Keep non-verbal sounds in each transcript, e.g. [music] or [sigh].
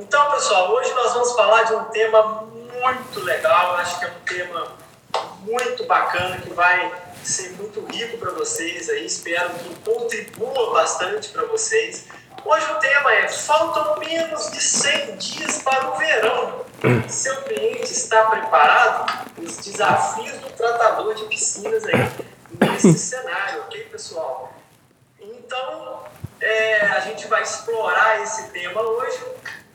Então, pessoal, hoje nós vamos falar de um tema muito legal, acho que é um tema muito bacana que vai ser muito rico para vocês aí, espero que contribua bastante para vocês. Hoje o tema é: faltam menos de 100 dias para o verão. Seu cliente está preparado? Os desafios do tratador de piscinas aí nesse [laughs] cenário, ok, pessoal? Então, é, a gente vai explorar esse tema hoje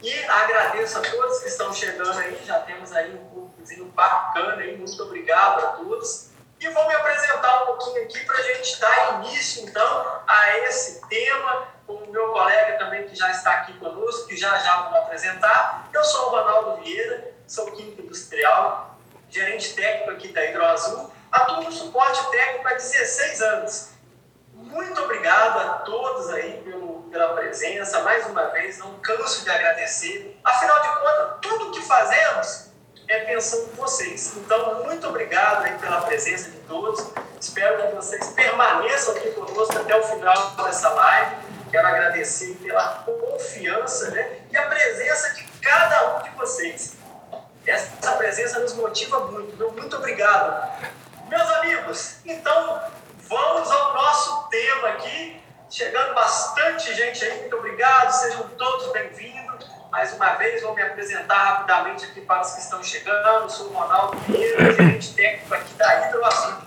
e agradeço a todos que estão chegando aí, já temos aí um públicozinho bacana aí, muito obrigado a todos. E vou me apresentar um pouquinho aqui para a gente dar início, então, a esse tema, com o meu colega também que já está aqui conosco, que já já vou apresentar. Eu sou o Ronaldo Vieira, sou químico industrial, gerente técnico aqui da Hidroazul, atuo no suporte técnico há 16 anos. Muito obrigado a todos aí pelo, pela presença, mais uma vez, não canso de agradecer. Afinal de contas, tudo que fazemos é pensando em vocês. Então, muito obrigado aí pela presença de todos. Espero que vocês permaneçam aqui conosco até o final dessa live. Quero agradecer pela confiança né, e a presença de cada um de vocês. Essa presença nos motiva muito. Meu muito obrigado. Meus amigos, então vamos ao nosso tema aqui. Chegando bastante gente aí, muito obrigado. Sejam todos bem-vindos. Mais uma vez, vou me apresentar rapidamente aqui para os que estão chegando. Sou o Ronaldo Pinheiro, gerente técnico aqui da Hidroação.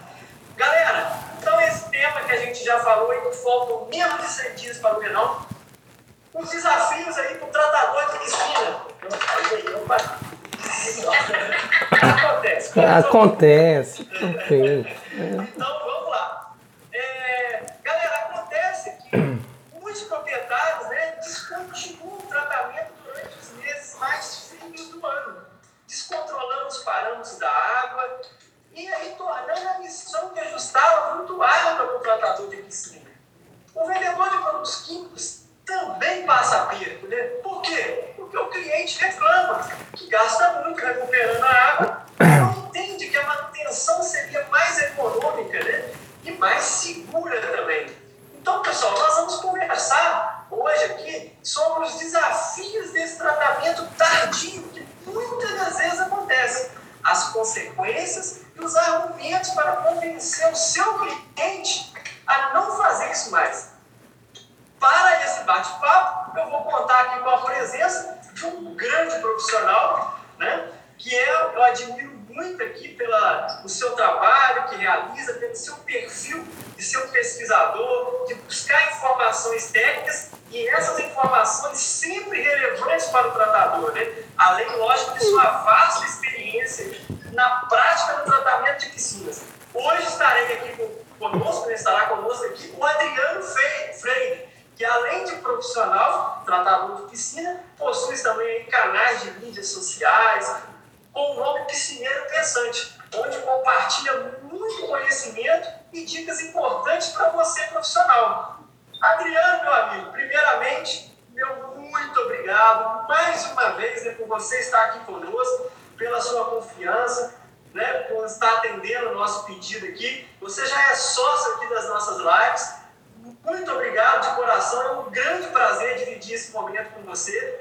Galera, então esse tema que a gente já falou e faltam menos de 100 dias para o verão, os desafios aí para o tratador de piscina. Acontece. Acontece. Acontece. Então, vamos lá. É, galera, acontece que muitos proprietários né, descontinuam o tratamento mais frios do ano, descontrolando os parâmetros da água e aí tornando a missão de ajustá-la muito árdua para o tratador de piscina. O vendedor de produtos químicos também passa aperto, né? Por quê? Porque o cliente reclama que gasta muito recuperando a água [coughs] não entende que a manutenção seria mais econômica né? e mais segura também. Então, pessoal, nós vamos conversar hoje aqui sobre os desafios desse tratamento tardio, que muitas das vezes acontece, as consequências e os argumentos para convencer o seu cliente a não fazer isso mais. Para esse bate-papo, eu vou contar aqui com a presença de um grande profissional, né, que é, eu admiro muito aqui pela, o seu trabalho que realiza, pelo seu perfil de ser um pesquisador, de buscar informações técnicas e essas informações sempre relevantes para o tratador, né? além, lógico, de sua vasta experiência na prática do tratamento de piscinas. Hoje estarei aqui conosco, né? estará conosco aqui o Adriano Freire, que além de profissional, tratador de piscina, possui também canais de mídias sociais, com o Piscineiro Pensante, onde compartilha muito conhecimento e dicas importantes para você profissional. Adriano, meu amigo, primeiramente, meu muito obrigado mais uma vez né, por você estar aqui conosco, pela sua confiança, né, por estar atendendo o nosso pedido aqui. Você já é sócio aqui das nossas lives. Muito obrigado de coração, é um grande prazer dividir esse momento com você.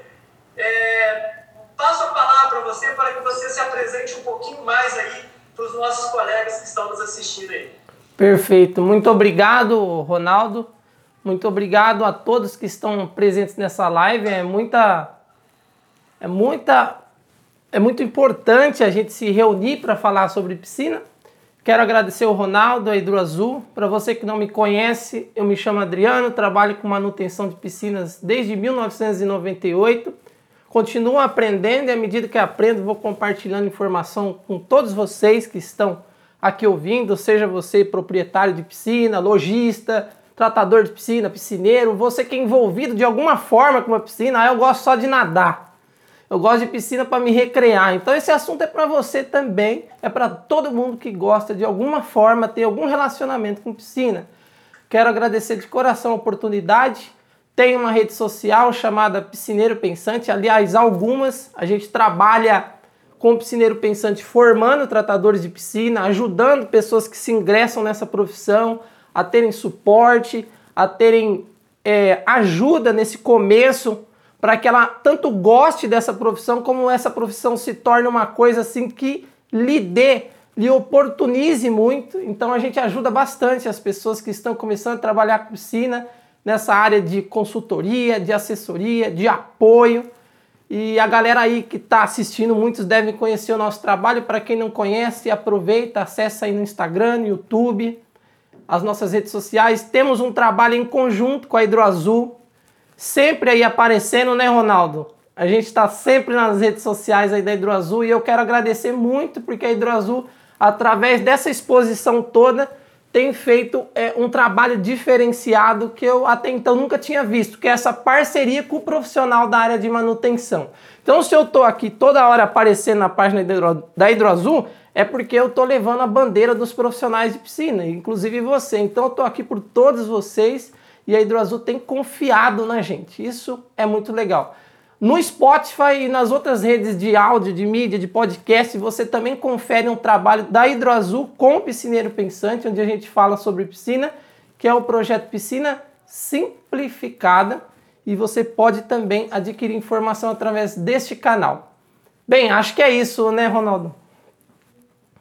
É, passo a palavra para você para que você se apresente um pouquinho mais aí para os nossos colegas que estão nos assistindo aí. Perfeito. Muito obrigado, Ronaldo. Muito obrigado a todos que estão presentes nessa live. É muita é muita é muito importante a gente se reunir para falar sobre piscina. Quero agradecer o Ronaldo, a Hidro Azul. Para você que não me conhece, eu me chamo Adriano, trabalho com manutenção de piscinas desde 1998 Continuo aprendendo e à medida que aprendo, vou compartilhando informação com todos vocês que estão aqui ouvindo, seja você proprietário de piscina, lojista, tratador de piscina, piscineiro, você que é envolvido de alguma forma com uma piscina, ah, eu gosto só de nadar. Eu gosto de piscina para me recrear. Então esse assunto é para você também, é para todo mundo que gosta de alguma forma ter algum relacionamento com piscina. Quero agradecer de coração a oportunidade tem uma rede social chamada Piscineiro Pensante, aliás, algumas. A gente trabalha com o Piscineiro Pensante formando tratadores de piscina, ajudando pessoas que se ingressam nessa profissão a terem suporte, a terem é, ajuda nesse começo para que ela tanto goste dessa profissão como essa profissão se torne uma coisa assim que lhe dê, lhe oportunize muito. Então a gente ajuda bastante as pessoas que estão começando a trabalhar com piscina nessa área de consultoria, de assessoria, de apoio. E a galera aí que está assistindo, muitos devem conhecer o nosso trabalho. Para quem não conhece, aproveita, acessa aí no Instagram, no YouTube, as nossas redes sociais. Temos um trabalho em conjunto com a Hidroazul, sempre aí aparecendo, né, Ronaldo? A gente está sempre nas redes sociais aí da Hidroazul e eu quero agradecer muito porque a Hidroazul, através dessa exposição toda, tem feito é, um trabalho diferenciado que eu até então nunca tinha visto, que é essa parceria com o profissional da área de manutenção. Então, se eu estou aqui toda hora aparecendo na página da Hidroazul, é porque eu estou levando a bandeira dos profissionais de piscina, inclusive você. Então, eu estou aqui por todos vocês e a Hidroazul tem confiado na gente. Isso é muito legal. No Spotify e nas outras redes de áudio, de mídia, de podcast, você também confere um trabalho da Hidroazul com o Piscineiro Pensante, onde a gente fala sobre piscina, que é o projeto Piscina Simplificada, e você pode também adquirir informação através deste canal. Bem, acho que é isso, né, Ronaldo?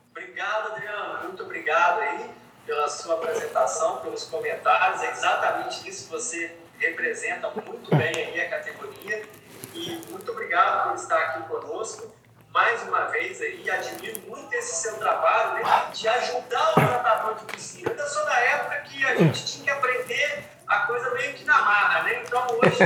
Obrigado, Adriano. Muito obrigado aí pela sua apresentação, pelos comentários. É exatamente isso que você representa muito bem aí a categoria. E muito obrigado por estar aqui conosco mais uma vez aí. Admiro muito esse seu trabalho né, de ajudar o tratador de piscina. Eu sou da época que a gente tinha que aprender a coisa meio que na marra, né? Então hoje,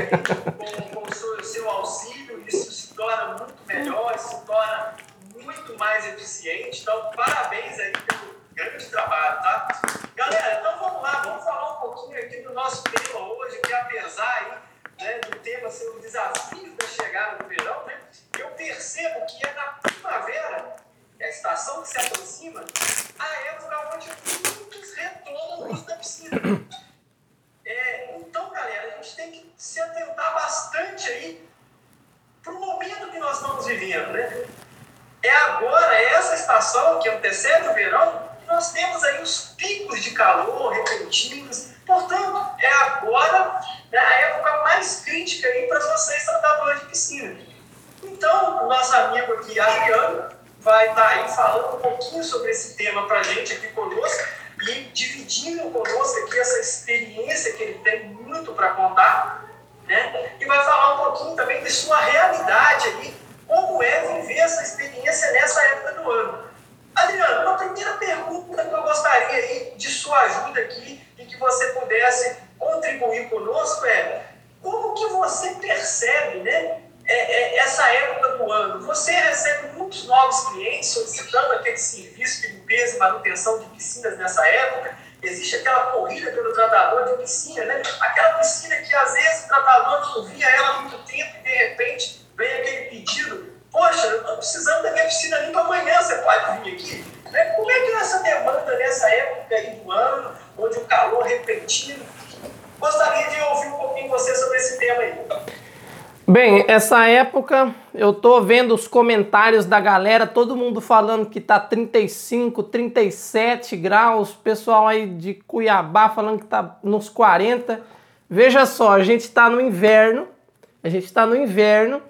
com, com o seu, seu auxílio, isso se torna muito melhor, se torna muito mais eficiente. Então, parabéns aí pelo grande trabalho, tá? Galera, então vamos lá, vamos falar um pouquinho aqui do nosso tema hoje, que apesar aí né, do tema ser o desafio da chegada do verão, né, eu percebo que é na primavera, é a estação que se aproxima, a época onde muitos uso da piscina. É, então, galera, a gente tem que se atentar bastante aí para o momento que nós estamos vivendo, né? É agora, é essa estação que antecede o verão, que nós temos aí os picos de calor repentinos, Portanto, é agora a época mais crítica para vocês tratadores de piscina. Então, o nosso amigo aqui, Adriano, vai estar tá aí falando um pouquinho sobre esse tema para a gente aqui conosco e dividindo conosco aqui essa experiência que ele tem muito para contar, né? E vai falar um pouquinho também de sua realidade aí, como é viver essa experiência nessa época do ano. Adriano, uma primeira pergunta que eu gostaria aí de sua ajuda aqui você pudesse contribuir conosco é como que você percebe né, é, é, essa época do ano? Você recebe muitos novos clientes solicitando aquele serviço de limpeza e manutenção de piscinas nessa época? Existe aquela corrida pelo tratador de piscina, né? Aquela piscina que às vezes o tratador não via ela há muito tempo e de repente vem aquele pedido Poxa, eu estou precisando da minha piscina limpa amanhã, você pode vir aqui? Né? Como é que é essa demanda nessa época aí do ano, onde o calor repentino? Gostaria de ouvir um pouquinho você sobre esse tema aí. Bem, essa época eu tô vendo os comentários da galera, todo mundo falando que tá 35, 37 graus, pessoal aí de Cuiabá falando que tá nos 40. Veja só, a gente está no inverno, a gente está no inverno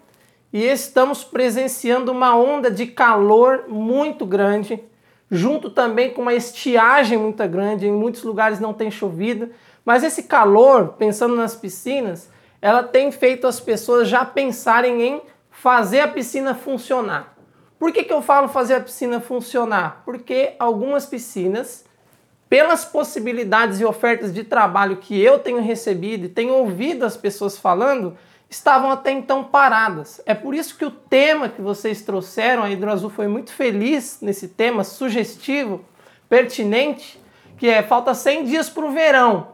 e estamos presenciando uma onda de calor muito grande, junto também com uma estiagem muito grande. Em muitos lugares não tem chovido, mas esse calor, pensando nas piscinas, ela tem feito as pessoas já pensarem em fazer a piscina funcionar. Por que, que eu falo fazer a piscina funcionar? Porque algumas piscinas, pelas possibilidades e ofertas de trabalho que eu tenho recebido e tenho ouvido as pessoas falando, estavam até então paradas. É por isso que o tema que vocês trouxeram, a Hidroazul foi muito feliz nesse tema, sugestivo, pertinente, que é falta 100 dias para o verão.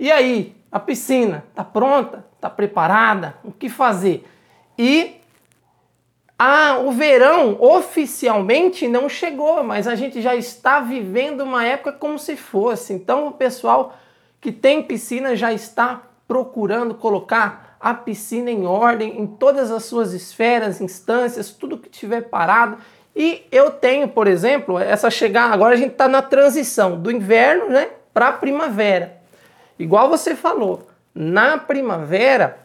E aí, a piscina está pronta? Está preparada? O que fazer? E ah, o verão oficialmente não chegou, mas a gente já está vivendo uma época como se fosse. Então o pessoal que tem piscina já está procurando colocar a piscina em ordem, em todas as suas esferas, instâncias, tudo que tiver parado. E eu tenho, por exemplo, essa chegada. Agora a gente está na transição do inverno né, para a primavera. Igual você falou, na primavera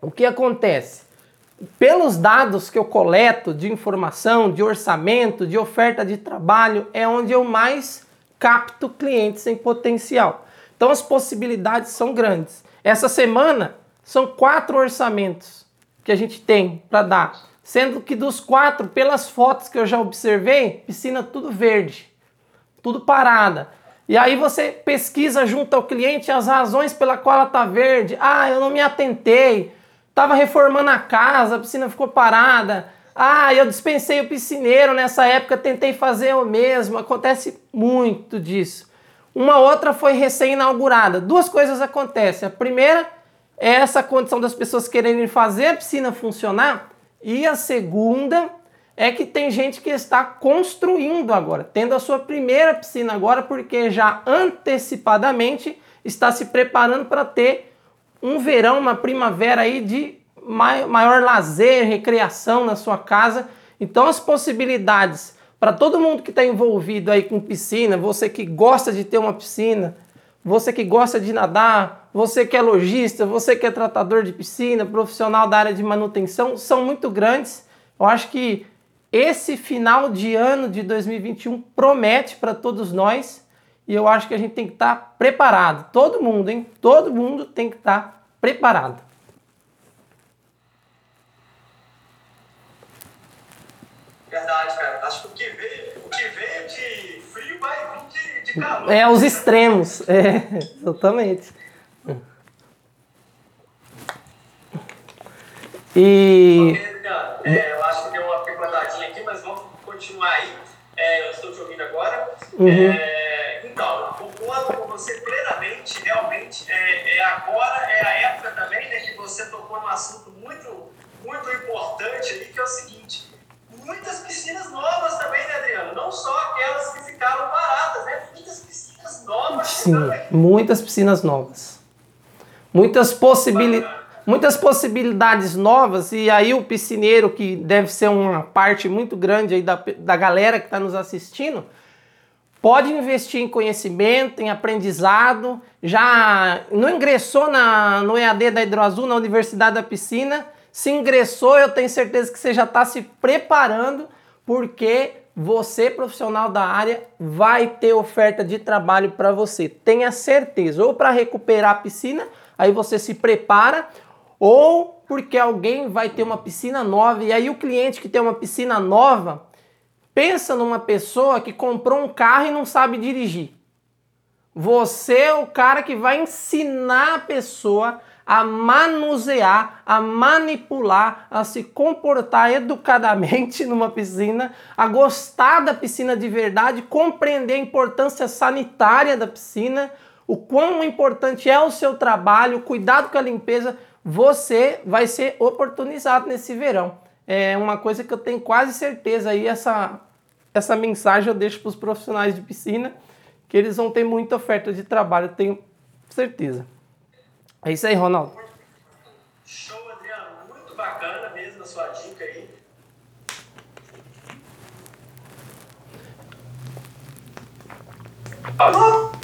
o que acontece? Pelos dados que eu coleto de informação, de orçamento, de oferta de trabalho, é onde eu mais capto clientes em potencial. Então as possibilidades são grandes. Essa semana são quatro orçamentos que a gente tem para dar, sendo que dos quatro, pelas fotos que eu já observei, piscina tudo verde, tudo parada. E aí você pesquisa junto ao cliente as razões pela qual ela está verde. Ah, eu não me atentei. Estava reformando a casa, a piscina ficou parada. Ah, eu dispensei o piscineiro nessa época, tentei fazer o mesmo. Acontece muito disso. Uma outra foi recém-inaugurada. Duas coisas acontecem. A primeira é essa condição das pessoas quererem fazer a piscina funcionar. E a segunda é que tem gente que está construindo agora, tendo a sua primeira piscina agora, porque já antecipadamente está se preparando para ter um verão, uma primavera aí de maior lazer, recreação na sua casa. Então as possibilidades para todo mundo que está envolvido aí com piscina, você que gosta de ter uma piscina, você que gosta de nadar, você que é lojista, você que é tratador de piscina, profissional da área de manutenção, são muito grandes. Eu acho que esse final de ano de 2021 promete para todos nós e eu acho que a gente tem que estar tá preparado. Todo mundo, hein? Todo mundo tem que estar tá preparado. Verdade, cara. Acho que o que veio, o que veio de frio vai vir. É, os extremos. [laughs] É, exatamente. E. É, eu acho que deu uma picotadinha aqui, mas vamos continuar aí. É, eu estou te ouvindo agora. Uhum. É, então, concordo com você plenamente. Realmente, é, é, agora é a época também né, que você tocou num assunto muito, muito importante ali, que é o seguinte muitas piscinas novas também, né, Adriano? Não só aquelas que ficaram paradas, né? Muitas piscinas novas. Sim, muitas piscinas novas. Muitas possibilidades. Muitas possibilidades novas, e aí o piscineiro, que deve ser uma parte muito grande aí da, da galera que está nos assistindo, pode investir em conhecimento, em aprendizado. Já não ingressou na, no EAD da Hidroazul, na Universidade da Piscina, se ingressou, eu tenho certeza que você já está se preparando, porque você, profissional da área, vai ter oferta de trabalho para você. Tenha certeza. Ou para recuperar a piscina, aí você se prepara, ou porque alguém vai ter uma piscina nova. E aí o cliente que tem uma piscina nova, pensa numa pessoa que comprou um carro e não sabe dirigir. Você é o cara que vai ensinar a pessoa a manusear, a manipular, a se comportar educadamente [laughs] numa piscina, a gostar da piscina de verdade, compreender a importância sanitária da piscina, o quão importante é o seu trabalho, cuidado com a limpeza, você vai ser oportunizado nesse verão. É uma coisa que eu tenho quase certeza aí, essa, essa mensagem eu deixo para os profissionais de piscina, que eles vão ter muita oferta de trabalho, tenho certeza. É isso aí, Ronaldo. Show, Adriano. Muito bacana mesmo a sua dica aí. Falou?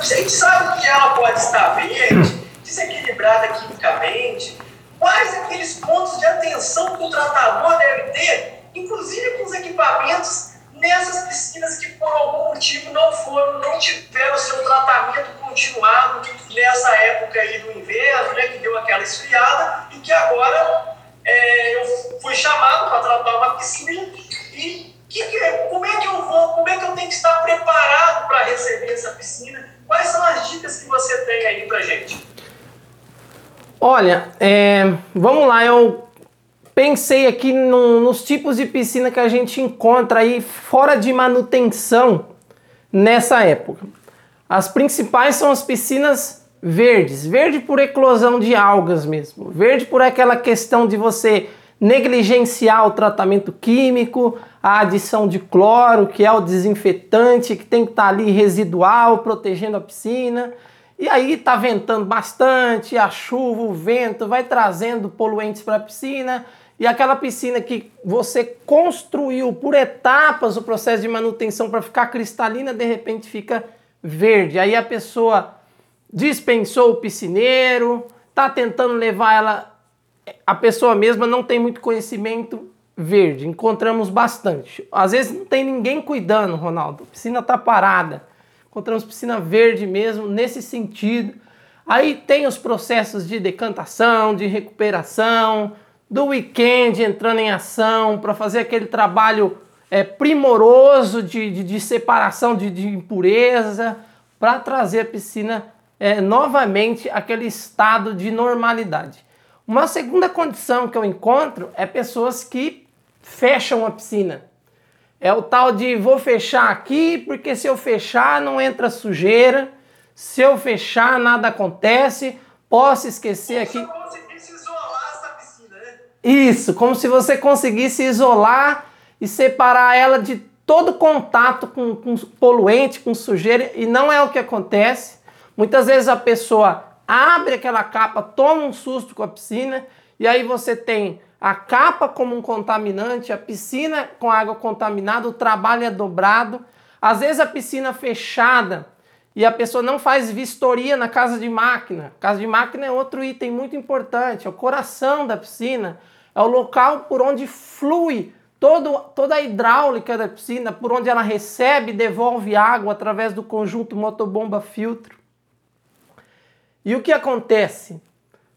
a gente sabe que ela pode estar verde, desequilibrada quimicamente. Quais aqueles pontos de atenção que o tratador deve ter, inclusive com os equipamentos nessas piscinas que por algum motivo não foram, não tiveram seu tratamento continuado nessa época aí do inverno, né, que deu aquela esfriada e que agora é, eu fui chamado para tratar uma piscina e que, como é que eu vou, como é que eu tenho que estar preparado para receber essa piscina? Quais são as dicas que você tem aí para gente? Olha, é, vamos lá, eu pensei aqui no, nos tipos de piscina que a gente encontra aí fora de manutenção nessa época. As principais são as piscinas verdes, verde por eclosão de algas mesmo, verde por aquela questão de você negligenciar o tratamento químico, a adição de cloro, que é o desinfetante que tem que estar ali residual, protegendo a piscina. E aí tá ventando bastante, a chuva, o vento vai trazendo poluentes para a piscina e aquela piscina que você construiu por etapas o processo de manutenção para ficar cristalina, de repente fica verde. Aí a pessoa dispensou o piscineiro, está tentando levar ela a pessoa mesma não tem muito conhecimento verde. Encontramos bastante. Às vezes não tem ninguém cuidando, Ronaldo. A piscina está parada. Encontramos piscina verde mesmo nesse sentido. Aí tem os processos de decantação, de recuperação, do weekend entrando em ação para fazer aquele trabalho é, primoroso de, de, de separação de, de impureza, para trazer a piscina é, novamente aquele estado de normalidade. Uma segunda condição que eu encontro é pessoas que fecham a piscina. É o tal de vou fechar aqui, porque se eu fechar não entra sujeira, se eu fechar nada acontece, posso esquecer aqui. Isso, como se você conseguisse isolar e separar ela de todo contato com, com poluente, com sujeira, e não é o que acontece. Muitas vezes a pessoa abre aquela capa, toma um susto com a piscina, e aí você tem a capa como um contaminante, a piscina com água contaminada, o trabalho é dobrado. Às vezes a piscina fechada e a pessoa não faz vistoria na casa de máquina. Casa de máquina é outro item muito importante, é o coração da piscina, é o local por onde flui todo, toda a hidráulica da piscina, por onde ela recebe e devolve água através do conjunto motobomba filtro. E o que acontece?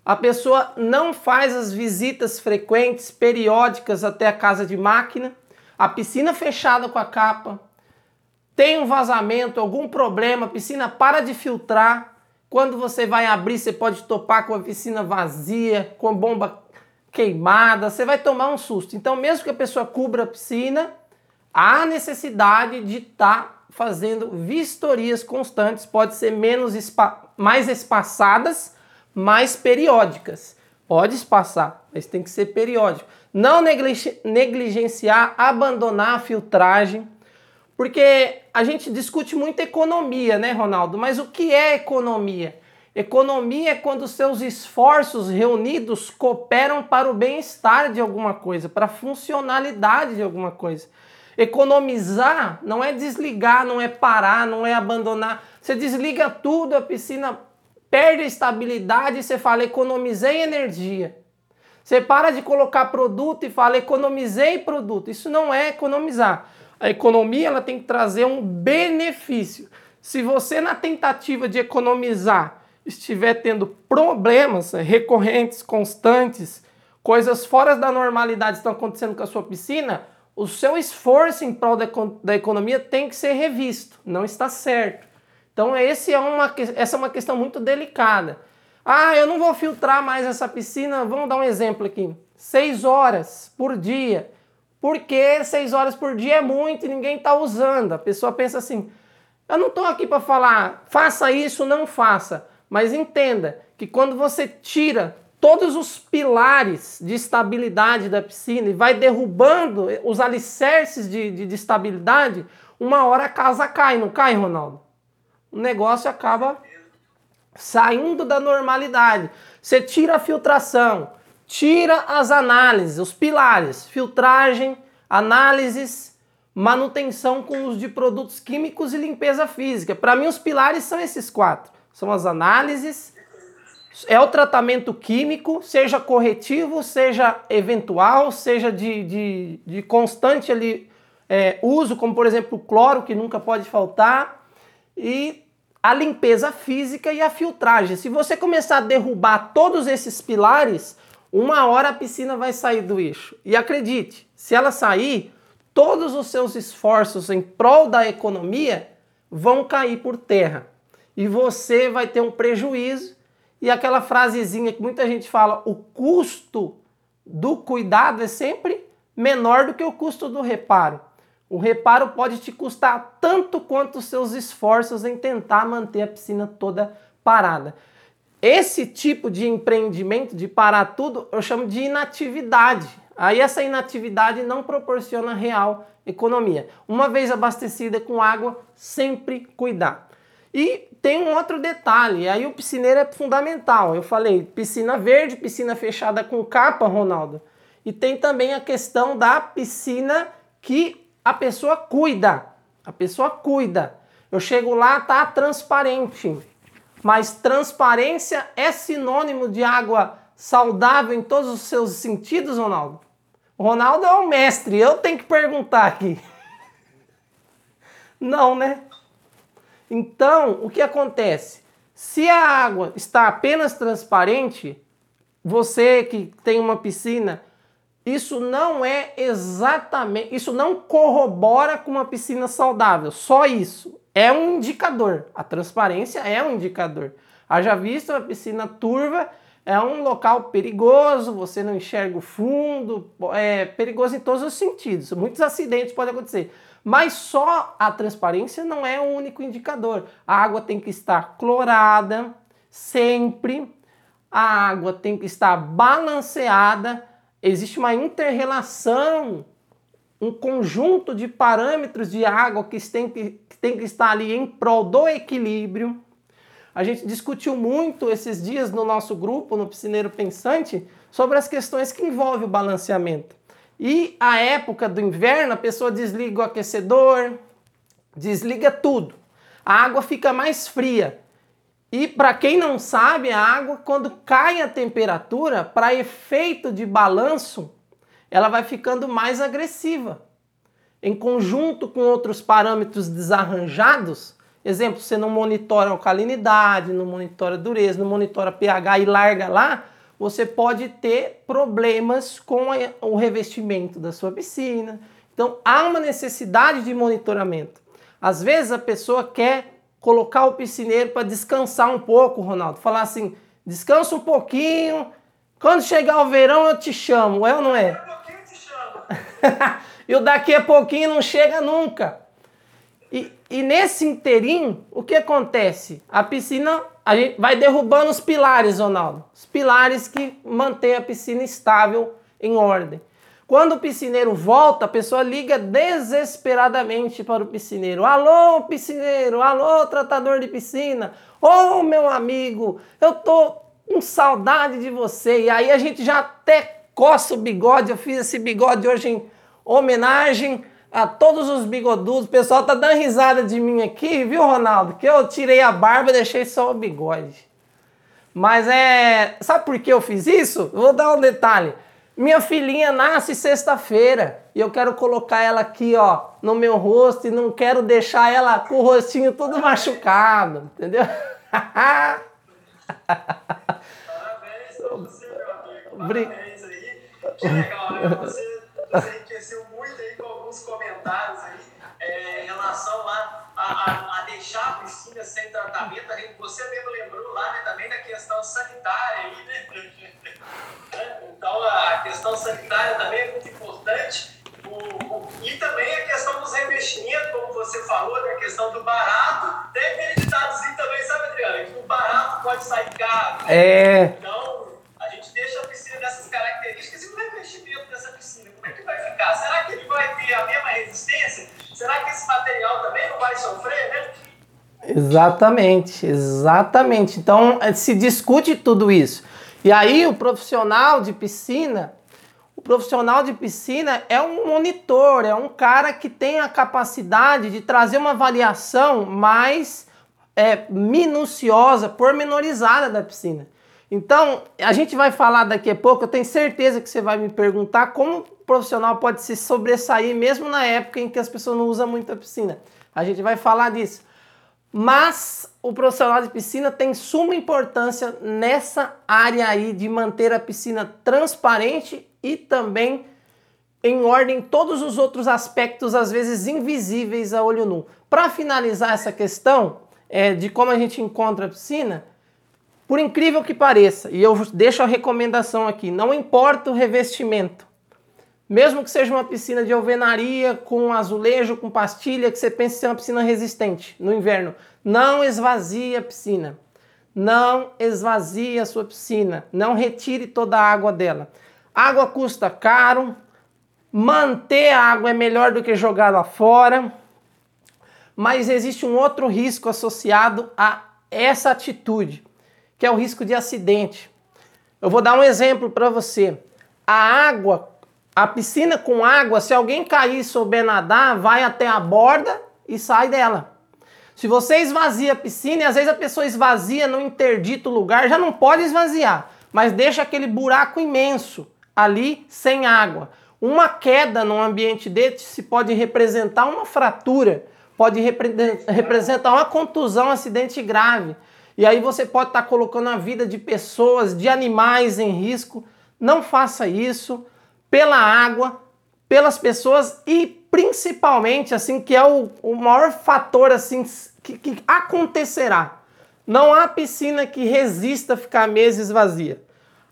A pessoa não faz as visitas frequentes, periódicas até a casa de máquina, a piscina fechada com a capa, tem um vazamento, algum problema, a piscina para de filtrar. Quando você vai abrir, você pode topar com a piscina vazia, com a bomba queimada, você vai tomar um susto. Então, mesmo que a pessoa cubra a piscina, há necessidade de estar tá fazendo vistorias constantes, pode ser menos mais espaçadas, mais periódicas. Pode espaçar, mas tem que ser periódico. Não negligenciar, abandonar a filtragem, porque a gente discute muito economia, né, Ronaldo? Mas o que é economia? Economia é quando seus esforços reunidos cooperam para o bem-estar de alguma coisa, para a funcionalidade de alguma coisa. Economizar não é desligar, não é parar, não é abandonar. Você desliga tudo, a piscina perde a estabilidade e você fala economizei energia. Você para de colocar produto e fala economizei produto. Isso não é economizar. A economia ela tem que trazer um benefício. Se você na tentativa de economizar estiver tendo problemas recorrentes, constantes, coisas fora da normalidade estão acontecendo com a sua piscina, o seu esforço em prol da, economia tem que ser revisto, não está certo. Então esse é uma, essa é uma questão muito delicada. Ah, eu não vou filtrar mais essa piscina, vamos dar um exemplo aqui. Seis horas por dia. Porque seis horas por dia é muito e ninguém está usando. A pessoa pensa assim, eu não estou aqui para falar, faça isso, não faça. Mas entenda que quando você tira todos os pilares de estabilidade da piscina e vai derrubando os alicerces de, de, de estabilidade, uma hora a casa cai, não cai, Ronaldo? O negócio acaba saindo da normalidade. Você tira a filtração, tira as análises, os pilares, filtragem, análises, manutenção com uso de produtos químicos e limpeza física. Para mim, os pilares são esses quatro são as análises, é o tratamento químico, seja corretivo, seja eventual, seja de, de, de constante ali, é, uso, como por exemplo o cloro, que nunca pode faltar, e a limpeza física e a filtragem. Se você começar a derrubar todos esses pilares, uma hora a piscina vai sair do eixo. E acredite, se ela sair, todos os seus esforços em prol da economia vão cair por terra e você vai ter um prejuízo. E aquela frasezinha que muita gente fala, o custo do cuidado é sempre menor do que o custo do reparo. O reparo pode te custar tanto quanto os seus esforços em tentar manter a piscina toda parada. Esse tipo de empreendimento, de parar tudo, eu chamo de inatividade. Aí essa inatividade não proporciona real economia. Uma vez abastecida com água, sempre cuidar. E tem um outro detalhe, aí o piscineiro é fundamental. Eu falei piscina verde, piscina fechada com capa, Ronaldo. E tem também a questão da piscina que a pessoa cuida. A pessoa cuida. Eu chego lá, tá transparente. Mas transparência é sinônimo de água saudável em todos os seus sentidos, Ronaldo? O Ronaldo é o mestre, eu tenho que perguntar aqui. [laughs] Não, né? Então, o que acontece? Se a água está apenas transparente, você que tem uma piscina, isso não é exatamente, isso não corrobora com uma piscina saudável. Só isso é um indicador. A transparência é um indicador. Haja visto a piscina turva é um local perigoso, você não enxerga o fundo, é perigoso em todos os sentidos. Muitos acidentes podem acontecer. Mas só a transparência não é o único indicador. A água tem que estar clorada sempre, a água tem que estar balanceada, existe uma interrelação, um conjunto de parâmetros de água que tem que, que, tem que estar ali em prol do equilíbrio. A gente discutiu muito esses dias no nosso grupo, no Piscineiro Pensante, sobre as questões que envolvem o balanceamento. E a época do inverno, a pessoa desliga o aquecedor, desliga tudo. A água fica mais fria. E para quem não sabe, a água, quando cai a temperatura, para efeito de balanço, ela vai ficando mais agressiva. Em conjunto com outros parâmetros desarranjados, Exemplo, você não monitora alcalinidade, não monitora dureza, não monitora pH e larga lá, você pode ter problemas com o revestimento da sua piscina. Então há uma necessidade de monitoramento. Às vezes a pessoa quer colocar o piscineiro para descansar um pouco, Ronaldo. Falar assim, descansa um pouquinho. Quando chegar o verão eu te chamo, é ou não é? [laughs] e o daqui a pouquinho não chega nunca. E, e nesse interim, o que acontece? A piscina, a gente vai derrubando os pilares, Ronaldo. Os pilares que mantêm a piscina estável, em ordem. Quando o piscineiro volta, a pessoa liga desesperadamente para o piscineiro. Alô, piscineiro! Alô, tratador de piscina! Ô, oh, meu amigo, eu tô com saudade de você. E aí a gente já até coça o bigode. Eu fiz esse bigode hoje em homenagem a todos os bigodudos. O pessoal tá dando risada de mim aqui, viu, Ronaldo? Que eu tirei a barba e deixei só o bigode. Mas é. Sabe por que eu fiz isso? Vou dar um detalhe. Minha filhinha nasce sexta-feira e eu quero colocar ela aqui, ó, no meu rosto e não quero deixar ela com o rostinho todo machucado, entendeu? Parabéns pra você, meu amigo. Parabéns aí. Que legal, né? Você, você [laughs] enriqueceu muito aí com alguns comentários aí é, em relação a, a, a, deixar a piscina sem tratamento. Você mesmo lembrou lá né, também da questão sanitária aí, né? [laughs] Então a questão sanitária também é muito importante. O, o, e também a questão dos revestimentos, como você falou, né, a questão do barato. Tem aquele ditadozinho também, sabe, Adriano? Que o barato pode sair caro. É. vai sofrer, né? Exatamente, exatamente. Então se discute tudo isso. E aí o profissional de piscina, o profissional de piscina é um monitor, é um cara que tem a capacidade de trazer uma avaliação mais é, minuciosa, pormenorizada da piscina. Então, a gente vai falar daqui a pouco, eu tenho certeza que você vai me perguntar como o profissional pode se sobressair mesmo na época em que as pessoas não usam muito a piscina. A gente vai falar disso. Mas o profissional de piscina tem suma importância nessa área aí de manter a piscina transparente e também em ordem todos os outros aspectos, às vezes invisíveis a olho nu. Para finalizar essa questão é, de como a gente encontra a piscina, por incrível que pareça, e eu deixo a recomendação aqui, não importa o revestimento, mesmo que seja uma piscina de alvenaria com azulejo, com pastilha, que você pense ser uma piscina resistente no inverno, não esvazie a piscina. Não esvazie a sua piscina, não retire toda a água dela. Água custa caro, manter a água é melhor do que jogá-la fora, mas existe um outro risco associado a essa atitude que é o risco de acidente. Eu vou dar um exemplo para você. A água, a piscina com água, se alguém cair e souber nadar, vai até a borda e sai dela. Se você esvazia a piscina, e às vezes a pessoa esvazia no interdito lugar, já não pode esvaziar. mas deixa aquele buraco imenso ali sem água. Uma queda num ambiente desse pode representar uma fratura, pode repre representar uma contusão, um acidente grave. E aí você pode estar tá colocando a vida de pessoas, de animais em risco. Não faça isso pela água, pelas pessoas e principalmente assim que é o, o maior fator assim que, que acontecerá. Não há piscina que resista a ficar meses vazia.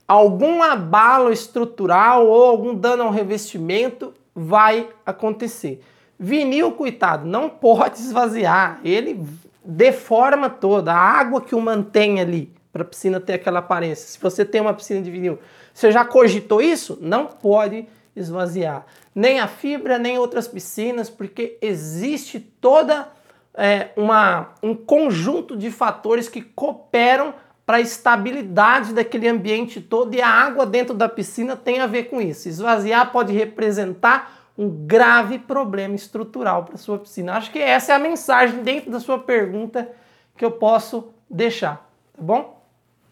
Algum abalo estrutural ou algum dano ao revestimento vai acontecer. Vinil, coitado, não pode [laughs] esvaziar. Ele deforma toda a água que o mantém ali para a piscina ter aquela aparência. Se você tem uma piscina de vinil, você já cogitou isso? Não pode esvaziar. Nem a fibra, nem outras piscinas, porque existe toda é, uma, um conjunto de fatores que cooperam para a estabilidade daquele ambiente todo e a água dentro da piscina tem a ver com isso. Esvaziar pode representar um grave problema estrutural para sua piscina. Acho que essa é a mensagem dentro da sua pergunta que eu posso deixar, tá bom?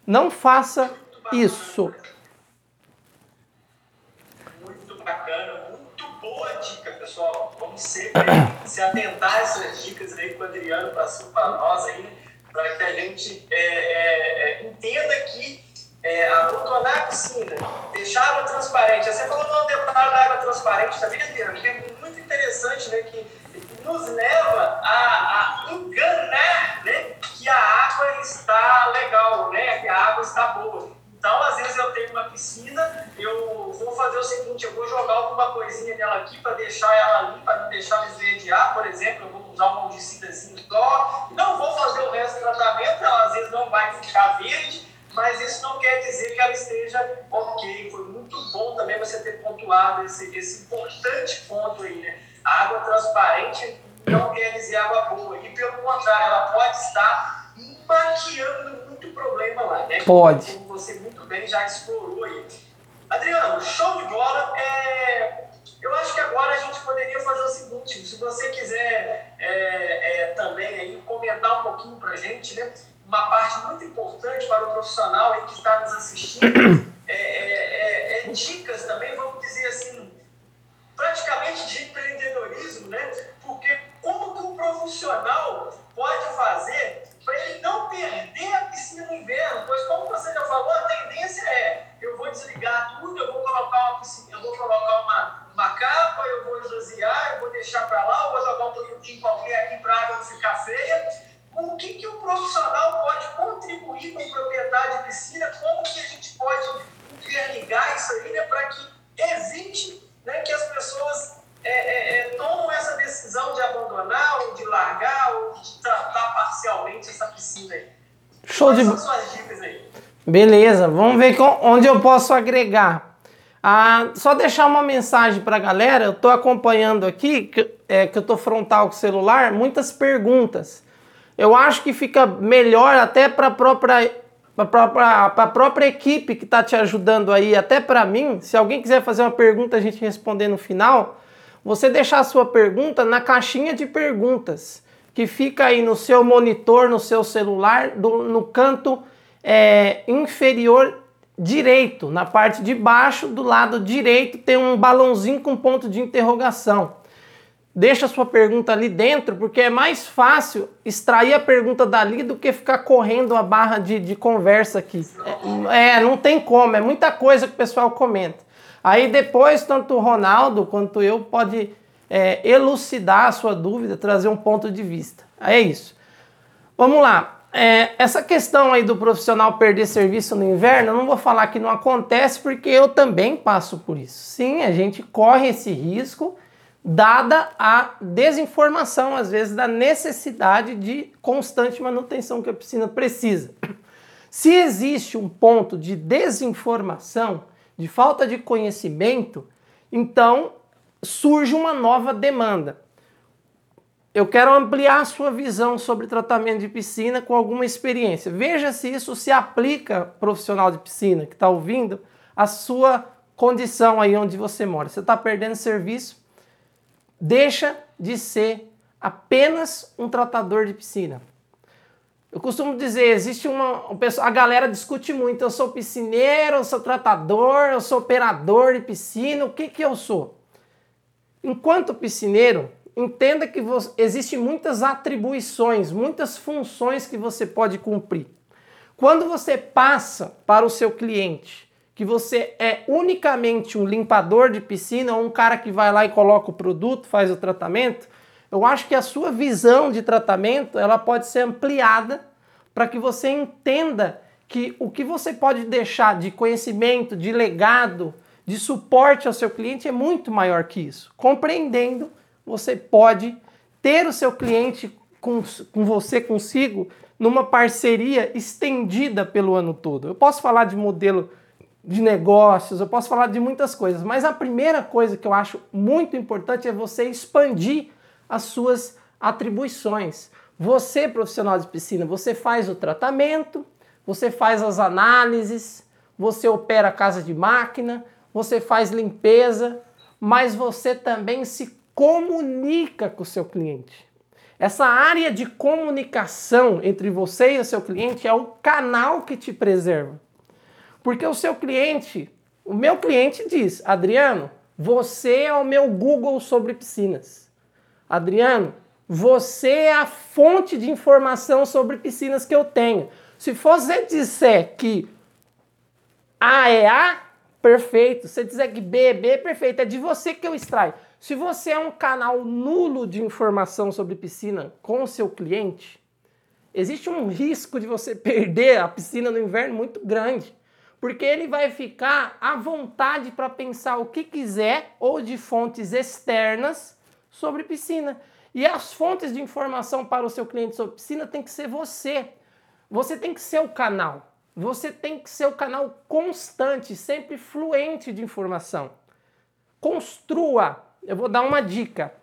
Não faça isso. Muito bacana, muito boa dica, pessoal. Vamos sempre se atentar a essas dicas aí com o Adriano passou para nós aí, para que a gente é, é, é entenda que é, abandonar a piscina, deixar a água transparente. Você falou no detalhe da água transparente também, Adriano, que é muito interessante, né? Que nos leva a, a enganar né, que a água está legal, né? Que a água está boa. Então, às vezes eu tenho uma piscina, eu vou fazer o seguinte, eu vou jogar alguma coisinha nela aqui para deixar ela limpa, não deixar ela esverdear, por exemplo, eu vou usar um maldicidazinho só, não vou fazer o resto do tratamento, ela às vezes não vai ficar verde, mas isso não quer dizer que ela esteja ok. Foi muito bom também você ter pontuado esse, esse importante ponto aí, né? A água transparente não quer dizer água boa, e pelo contrário, ela pode estar maquiando muito problema lá, né? Pode. Como você muito bem já explorou aí. Adriano, show de bola. É, eu acho que agora a gente poderia fazer o seguinte, se você quiser é, é, também aí comentar um pouquinho pra gente, né? uma parte muito importante para o profissional aí que está nos assistindo [coughs] é, é, é, é, dicas também, vamos dizer assim, praticamente de empreendedorismo, né? Porque como que o profissional pode fazer para ele não perder a piscina no inverno? Pois como você já falou, a tendência é eu vou desligar tudo, eu vou colocar uma piscina, eu vou colocar uma, uma capa, eu vou esvaziar, eu vou deixar para lá, eu vou jogar um produtinho qualquer aqui para a água não ficar feia o que, que o profissional pode contribuir com o proprietário de piscina, como que a gente pode interligar isso aí né, para que evite né, que as pessoas é, é, é, tomam essa decisão de abandonar ou de largar ou de tratar parcialmente essa piscina aí. Show Quais de... são suas dicas aí? Beleza, vamos ver onde eu posso agregar. Ah, só deixar uma mensagem para a galera, eu estou acompanhando aqui, que, é, que eu estou frontal com o celular, muitas perguntas eu acho que fica melhor até para a própria para a própria equipe que está te ajudando aí, até para mim, se alguém quiser fazer uma pergunta a gente responder no final, você deixar a sua pergunta na caixinha de perguntas, que fica aí no seu monitor, no seu celular, do, no canto é, inferior direito, na parte de baixo do lado direito tem um balãozinho com ponto de interrogação deixa a sua pergunta ali dentro, porque é mais fácil extrair a pergunta dali do que ficar correndo a barra de, de conversa aqui. É, é, não tem como, é muita coisa que o pessoal comenta. Aí depois, tanto o Ronaldo quanto eu pode é, elucidar a sua dúvida, trazer um ponto de vista. É isso. Vamos lá. É, essa questão aí do profissional perder serviço no inverno, eu não vou falar que não acontece, porque eu também passo por isso. Sim, a gente corre esse risco dada a desinformação, às vezes, da necessidade de constante manutenção que a piscina precisa. Se existe um ponto de desinformação, de falta de conhecimento, então surge uma nova demanda. Eu quero ampliar a sua visão sobre tratamento de piscina com alguma experiência. Veja se isso se aplica, profissional de piscina que está ouvindo, a sua condição aí onde você mora. Você está perdendo serviço, deixa de ser apenas um tratador de piscina. Eu costumo dizer, existe uma, uma pessoa, a galera discute muito, eu sou piscineiro, eu sou tratador, eu sou operador de piscina, o que que eu sou? Enquanto piscineiro, entenda que você, existem muitas atribuições, muitas funções que você pode cumprir. Quando você passa para o seu cliente que você é unicamente um limpador de piscina ou um cara que vai lá e coloca o produto, faz o tratamento, eu acho que a sua visão de tratamento ela pode ser ampliada para que você entenda que o que você pode deixar de conhecimento, de legado, de suporte ao seu cliente é muito maior que isso. Compreendendo, você pode ter o seu cliente com, com você consigo numa parceria estendida pelo ano todo. Eu posso falar de modelo de negócios, eu posso falar de muitas coisas, mas a primeira coisa que eu acho muito importante é você expandir as suas atribuições. Você, profissional de piscina, você faz o tratamento, você faz as análises, você opera a casa de máquina, você faz limpeza, mas você também se comunica com o seu cliente. Essa área de comunicação entre você e o seu cliente é o canal que te preserva. Porque o seu cliente, o meu cliente diz: Adriano, você é o meu Google sobre piscinas. Adriano, você é a fonte de informação sobre piscinas que eu tenho. Se você disser que A é A, perfeito. Se disser que B é B, perfeito. É de você que eu extraio. Se você é um canal nulo de informação sobre piscina com o seu cliente, existe um risco de você [laughs] perder a piscina no inverno muito grande. Porque ele vai ficar à vontade para pensar o que quiser ou de fontes externas sobre piscina. E as fontes de informação para o seu cliente sobre piscina tem que ser você. Você tem que ser o canal. Você tem que ser o canal constante, sempre fluente de informação. Construa. Eu vou dar uma dica.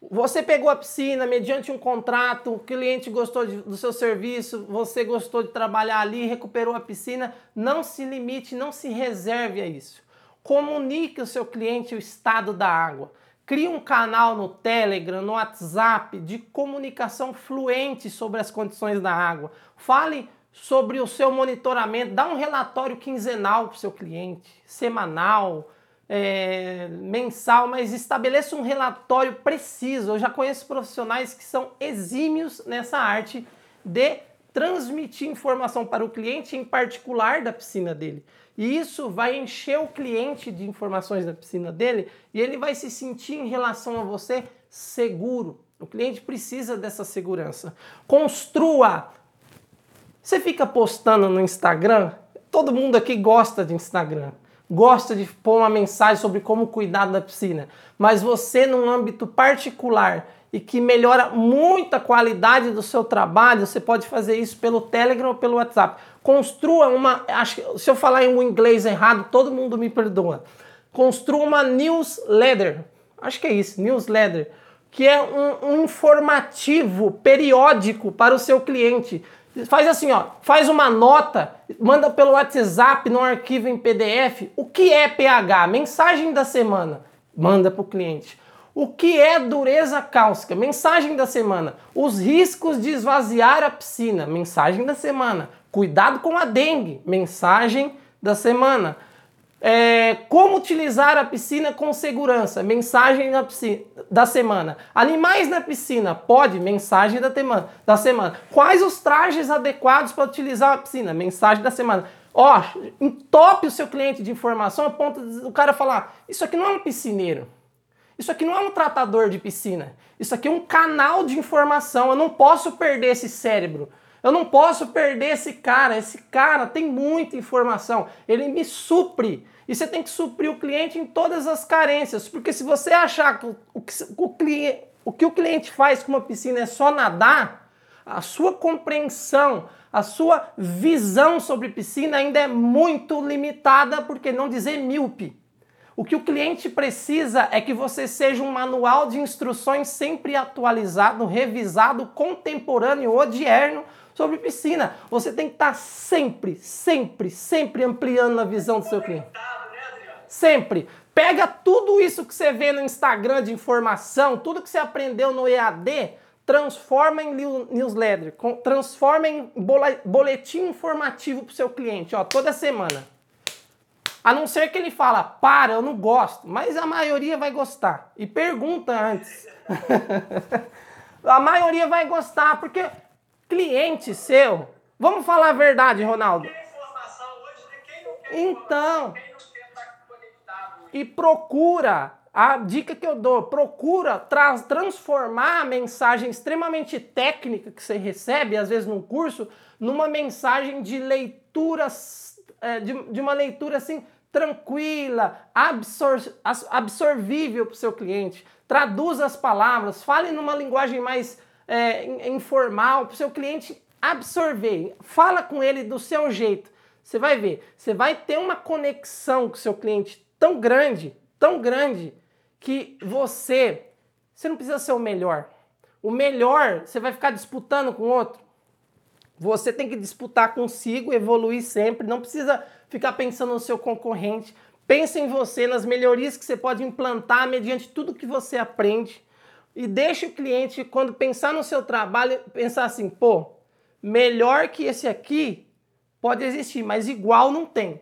Você pegou a piscina mediante um contrato, o cliente gostou de, do seu serviço, você gostou de trabalhar ali, recuperou a piscina. Não se limite, não se reserve a isso. Comunique o seu cliente o estado da água. Crie um canal no Telegram, no WhatsApp de comunicação fluente sobre as condições da água. Fale sobre o seu monitoramento, dá um relatório quinzenal para o seu cliente, semanal, é, mensal, mas estabeleça um relatório preciso. Eu já conheço profissionais que são exímios nessa arte de transmitir informação para o cliente, em particular da piscina dele. E isso vai encher o cliente de informações da piscina dele e ele vai se sentir em relação a você seguro. O cliente precisa dessa segurança. Construa. Você fica postando no Instagram? Todo mundo aqui gosta de Instagram. Gosta de pôr uma mensagem sobre como cuidar da piscina. Mas você, num âmbito particular, e que melhora muito a qualidade do seu trabalho, você pode fazer isso pelo Telegram ou pelo WhatsApp. Construa uma. Acho, se eu falar em um inglês errado, todo mundo me perdoa. Construa uma newsletter. Acho que é isso, newsletter. Que é um, um informativo periódico para o seu cliente. Faz assim, ó, faz uma nota, manda pelo WhatsApp no arquivo em PDF. O que é pH? Mensagem da semana. Manda para o cliente o que é dureza cáustica? Mensagem da semana. Os riscos de esvaziar a piscina. Mensagem da semana. Cuidado com a dengue. Mensagem da semana. É, como utilizar a piscina com segurança? Mensagem piscina, da semana. Animais na piscina? Pode? Mensagem da, temana, da semana. Quais os trajes adequados para utilizar a piscina? Mensagem da semana. Ó, entope o seu cliente de informação a ponto do cara falar: Isso aqui não é um piscineiro. Isso aqui não é um tratador de piscina. Isso aqui é um canal de informação. Eu não posso perder esse cérebro. Eu não posso perder esse cara. Esse cara tem muita informação. Ele me supre. E você tem que suprir o cliente em todas as carências. Porque se você achar que o, o, cliente, o que o cliente faz com uma piscina é só nadar, a sua compreensão, a sua visão sobre piscina ainda é muito limitada, porque não dizer míope. O que o cliente precisa é que você seja um manual de instruções sempre atualizado, revisado, contemporâneo ou sobre piscina. Você tem que estar sempre, sempre, sempre ampliando a visão do seu cliente. Sempre. Pega tudo isso que você vê no Instagram de informação, tudo que você aprendeu no EAD, transforma em newsletter, transforma em boletim informativo para o seu cliente, ó, toda semana. A não ser que ele fala, para, eu não gosto, mas a maioria vai gostar. E pergunta antes. [laughs] a maioria vai gostar, porque cliente seu, vamos falar a verdade, Ronaldo. Então, e procura a dica que eu dou, procura tra transformar a mensagem extremamente técnica que você recebe, às vezes num curso, numa mensagem de leitura, é, de, de, uma leitura assim, tranquila, absor absorvível para o seu cliente. Traduza as palavras, fale numa linguagem mais é, informal para o seu cliente absorver. Fala com ele do seu jeito. Você vai ver, você vai ter uma conexão com seu cliente tão grande, tão grande, que você, você não precisa ser o melhor. O melhor, você vai ficar disputando com outro. Você tem que disputar consigo, evoluir sempre, não precisa ficar pensando no seu concorrente. Pense em você, nas melhorias que você pode implantar mediante tudo que você aprende. E deixe o cliente, quando pensar no seu trabalho, pensar assim: pô, melhor que esse aqui pode existir, mas igual não tem.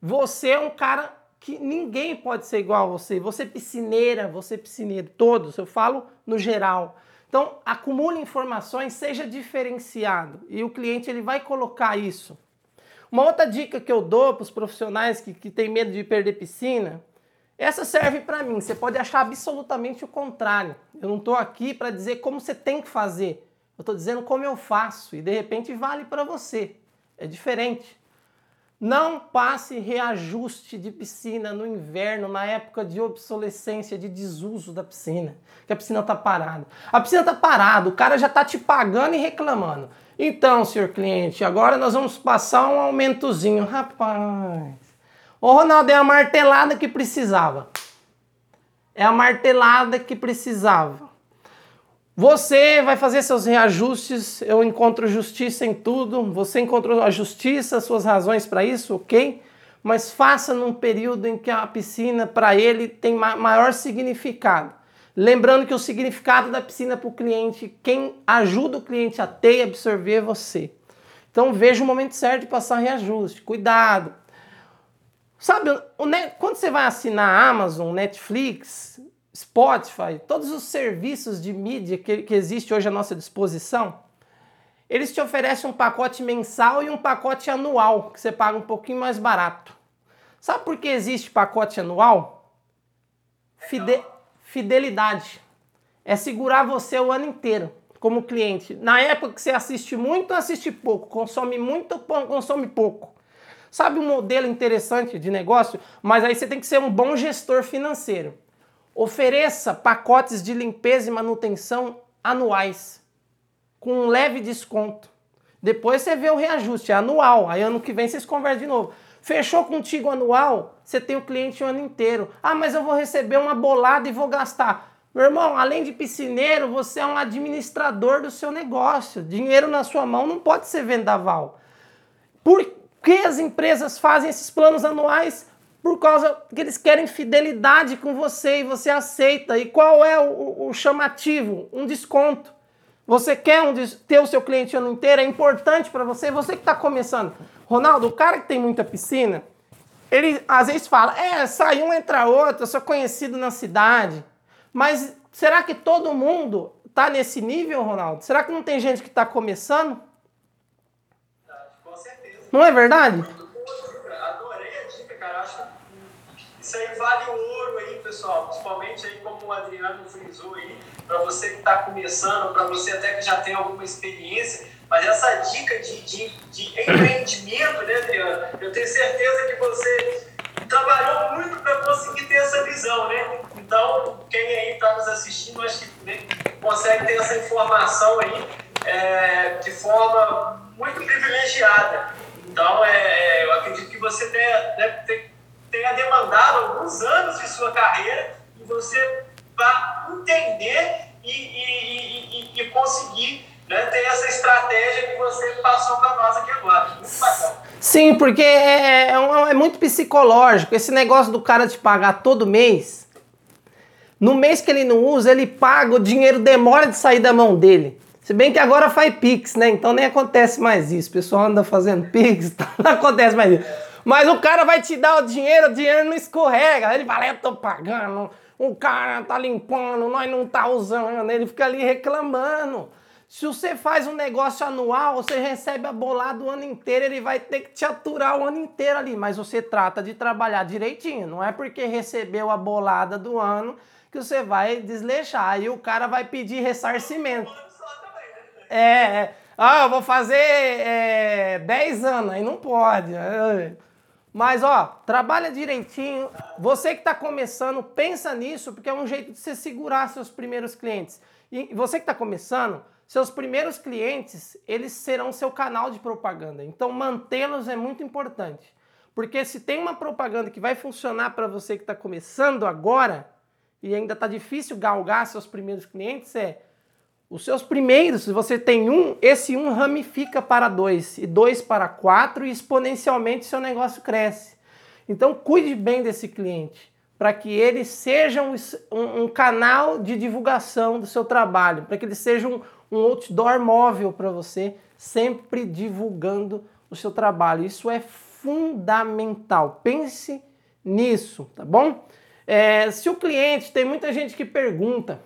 Você é um cara que ninguém pode ser igual a você. Você é piscineira, você é piscineiro, todos, eu falo no geral. Então, acumule informações, seja diferenciado e o cliente ele vai colocar isso. Uma outra dica que eu dou para os profissionais que, que têm medo de perder piscina, essa serve para mim. Você pode achar absolutamente o contrário. Eu não estou aqui para dizer como você tem que fazer. Eu estou dizendo como eu faço e de repente vale para você. É diferente. Não passe reajuste de piscina no inverno, na época de obsolescência, de desuso da piscina, que a piscina está parada. A piscina está parada, o cara já está te pagando e reclamando. Então, senhor cliente, agora nós vamos passar um aumentozinho. Rapaz, o Ronaldo é a martelada que precisava. É a martelada que precisava. Você vai fazer seus reajustes, eu encontro justiça em tudo, você encontrou a justiça, suas razões para isso, ok? Mas faça num período em que a piscina, para ele, tem maior significado. Lembrando que o significado da piscina para o cliente, quem ajuda o cliente a ter e absorver é você. Então veja o momento certo de passar reajuste. Cuidado. Sabe, quando você vai assinar Amazon, Netflix, Spotify, todos os serviços de mídia que, que existe hoje à nossa disposição, eles te oferecem um pacote mensal e um pacote anual, que você paga um pouquinho mais barato. Sabe por que existe pacote anual? Fide fidelidade. É segurar você o ano inteiro como cliente. Na época que você assiste muito, assiste pouco. Consome muito, consome pouco. Sabe um modelo interessante de negócio? Mas aí você tem que ser um bom gestor financeiro. Ofereça pacotes de limpeza e manutenção anuais com um leve desconto. Depois você vê o reajuste, é anual. Aí ano que vem vocês conversam de novo. Fechou contigo anual, você tem o cliente o ano inteiro. Ah, mas eu vou receber uma bolada e vou gastar. Meu irmão, além de piscineiro, você é um administrador do seu negócio. Dinheiro na sua mão não pode ser vendaval. Por que as empresas fazem esses planos anuais? por causa que eles querem fidelidade com você e você aceita. E qual é o, o chamativo? Um desconto. Você quer um, ter o seu cliente ano inteiro? É importante para você? Você que está começando. Ronaldo, o cara que tem muita piscina, ele às vezes fala: é, sai um, entra outro, eu sou conhecido na cidade. Mas será que todo mundo está nesse nível, Ronaldo? Será que não tem gente que está começando? Não é verdade? Isso aí vale o ouro aí, pessoal. Principalmente aí, como o Adriano frisou aí, para você que está começando, para você até que já tem alguma experiência. Mas essa dica de, de, de empreendimento, né, Adriano? Eu tenho certeza que você trabalhou muito para conseguir ter essa visão, né? Então, quem aí está nos assistindo, acho que né, consegue ter essa informação aí é, de forma muito privilegiada. Então, é, eu acredito que você deve, deve ter tenha demandado alguns anos de sua carreira e você vai entender e, e, e, e conseguir né, ter essa estratégia que você passou para nós aqui agora. Muito bacana. Sim, porque é, é, é, muito psicológico. Esse negócio do cara te pagar todo mês. No mês que ele não usa, ele paga, o dinheiro demora de sair da mão dele. Se bem que agora faz Pix, né? Então nem acontece mais isso. O pessoal anda fazendo Pix, [laughs] então não acontece mais isso. Mas o cara vai te dar o dinheiro, o dinheiro não escorrega. Ele fala, eu tô pagando, o cara tá limpando, nós não tá usando. Ele fica ali reclamando. Se você faz um negócio anual, você recebe a bolada o ano inteiro, ele vai ter que te aturar o ano inteiro ali. Mas você trata de trabalhar direitinho. Não é porque recebeu a bolada do ano que você vai desleixar. Aí o cara vai pedir ressarcimento. É, é. Ah, eu vou fazer é, 10 anos, aí não pode. Mas, ó, trabalha direitinho. Você que está começando, pensa nisso, porque é um jeito de você segurar seus primeiros clientes. E você que está começando, seus primeiros clientes, eles serão seu canal de propaganda. Então, mantê-los é muito importante. Porque se tem uma propaganda que vai funcionar para você que está começando agora, e ainda está difícil galgar seus primeiros clientes, é os seus primeiros, se você tem um, esse um ramifica para dois, e dois para quatro, e exponencialmente seu negócio cresce. Então cuide bem desse cliente, para que ele seja um, um, um, canal de divulgação do seu trabalho, para que ele seja um, um outdoor móvel para você, sempre divulgando o seu trabalho. Isso é fundamental. Pense nisso, tá bom? É, se o cliente, tem muita gente que pergunta,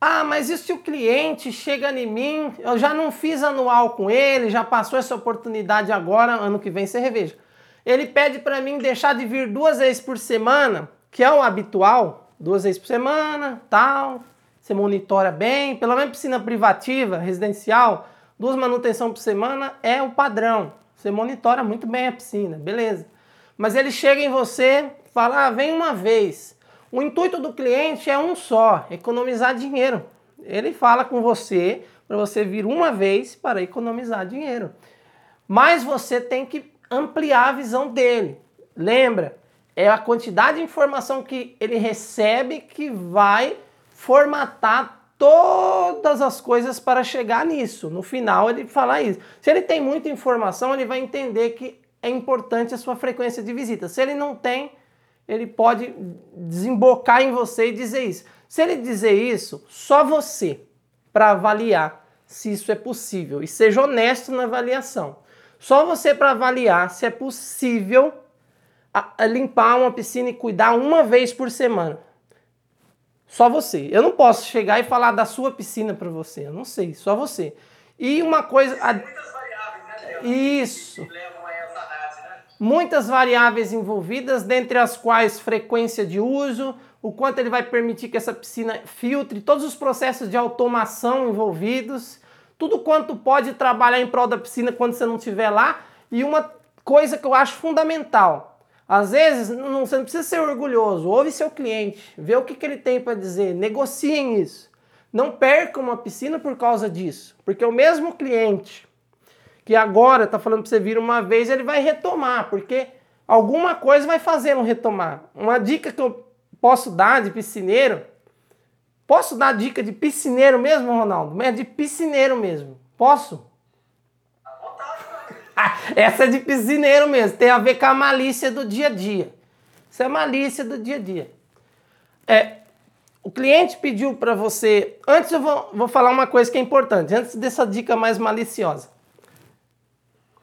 ah, mas e se o cliente chega em mim, eu já não fiz anual com ele, já passou essa oportunidade agora, ano que vem você reveja. Ele pede para mim deixar de vir duas vezes por semana, que é o habitual, duas vezes por semana, tal. Você monitora bem, pelo menos piscina privativa, residencial, duas manutenção por semana é o padrão. Você monitora muito bem a piscina, beleza. Mas ele chega em você, fala, ah, vem uma vez. O intuito do cliente é um só, economizar dinheiro. Ele fala com você para você vir uma vez para economizar dinheiro. Mas você tem que ampliar a visão dele. Lembra, é a quantidade de informação que ele recebe que vai formatar todas as coisas para chegar nisso. No final ele fala isso. Se ele tem muita informação, ele vai entender que é importante a sua frequência de visita. Se ele não tem, ele pode desembocar em você e dizer isso. Se ele dizer isso, só você para avaliar se isso é possível e seja honesto na avaliação. Só você para avaliar se é possível limpar uma piscina e cuidar uma vez por semana. Só você. Eu não posso chegar e falar da sua piscina para você. Eu não sei, só você. E uma coisa. Muitas variáveis, né? Isso. Que levam a essa análise, né? Muitas variáveis envolvidas, dentre as quais frequência de uso, o quanto ele vai permitir que essa piscina filtre, todos os processos de automação envolvidos, tudo quanto pode trabalhar em prol da piscina quando você não estiver lá. E uma coisa que eu acho fundamental, às vezes não, você não precisa ser orgulhoso, ouve seu cliente, vê o que, que ele tem para dizer, negociem isso. Não perca uma piscina por causa disso, porque o mesmo cliente que agora está falando para você vir uma vez, ele vai retomar, porque alguma coisa vai fazê-lo retomar. Uma dica que eu posso dar de piscineiro, posso dar dica de piscineiro mesmo, Ronaldo? É de piscineiro mesmo. Posso? [laughs] Essa é de piscineiro mesmo, tem a ver com a malícia do dia a dia. Isso é malícia do dia a dia. É, o cliente pediu para você. Antes eu vou, vou falar uma coisa que é importante, antes dessa dica mais maliciosa.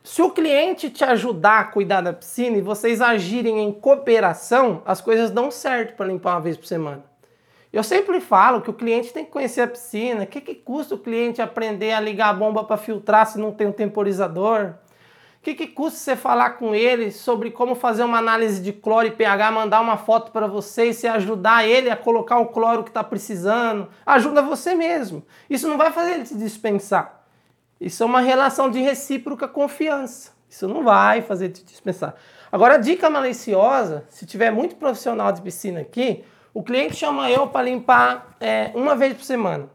Se o cliente te ajudar a cuidar da piscina e vocês agirem em cooperação, as coisas dão certo para limpar uma vez por semana. Eu sempre falo que o cliente tem que conhecer a piscina. O que, que custa o cliente aprender a ligar a bomba para filtrar se não tem um temporizador? O que, que custa você falar com ele sobre como fazer uma análise de cloro e pH, mandar uma foto para você e você ajudar ele a colocar o cloro que está precisando? Ajuda você mesmo. Isso não vai fazer ele te dispensar. Isso é uma relação de recíproca confiança. Isso não vai fazer te dispensar. Agora, dica maliciosa, se tiver muito profissional de piscina aqui, o cliente chama eu para limpar é, uma vez por semana.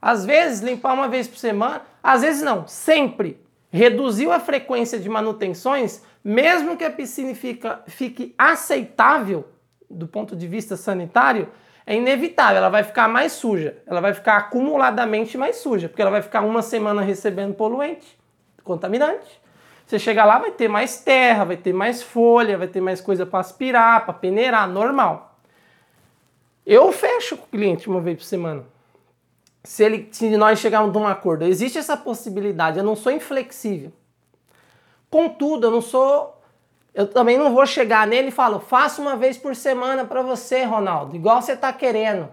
Às vezes, limpar uma vez por semana, às vezes não, sempre. Reduziu a frequência de manutenções, mesmo que a piscina fica, fique aceitável do ponto de vista sanitário, é inevitável, ela vai ficar mais suja, ela vai ficar acumuladamente mais suja, porque ela vai ficar uma semana recebendo poluente, contaminante. Você chega lá, vai ter mais terra, vai ter mais folha, vai ter mais coisa para aspirar, para peneirar, normal. Eu fecho com o cliente uma vez por semana. Se, ele, se nós chegarmos a um acordo, existe essa possibilidade. Eu não sou inflexível. Contudo, eu não sou. Eu também não vou chegar nele e falo, faça uma vez por semana para você, Ronaldo, igual você está querendo.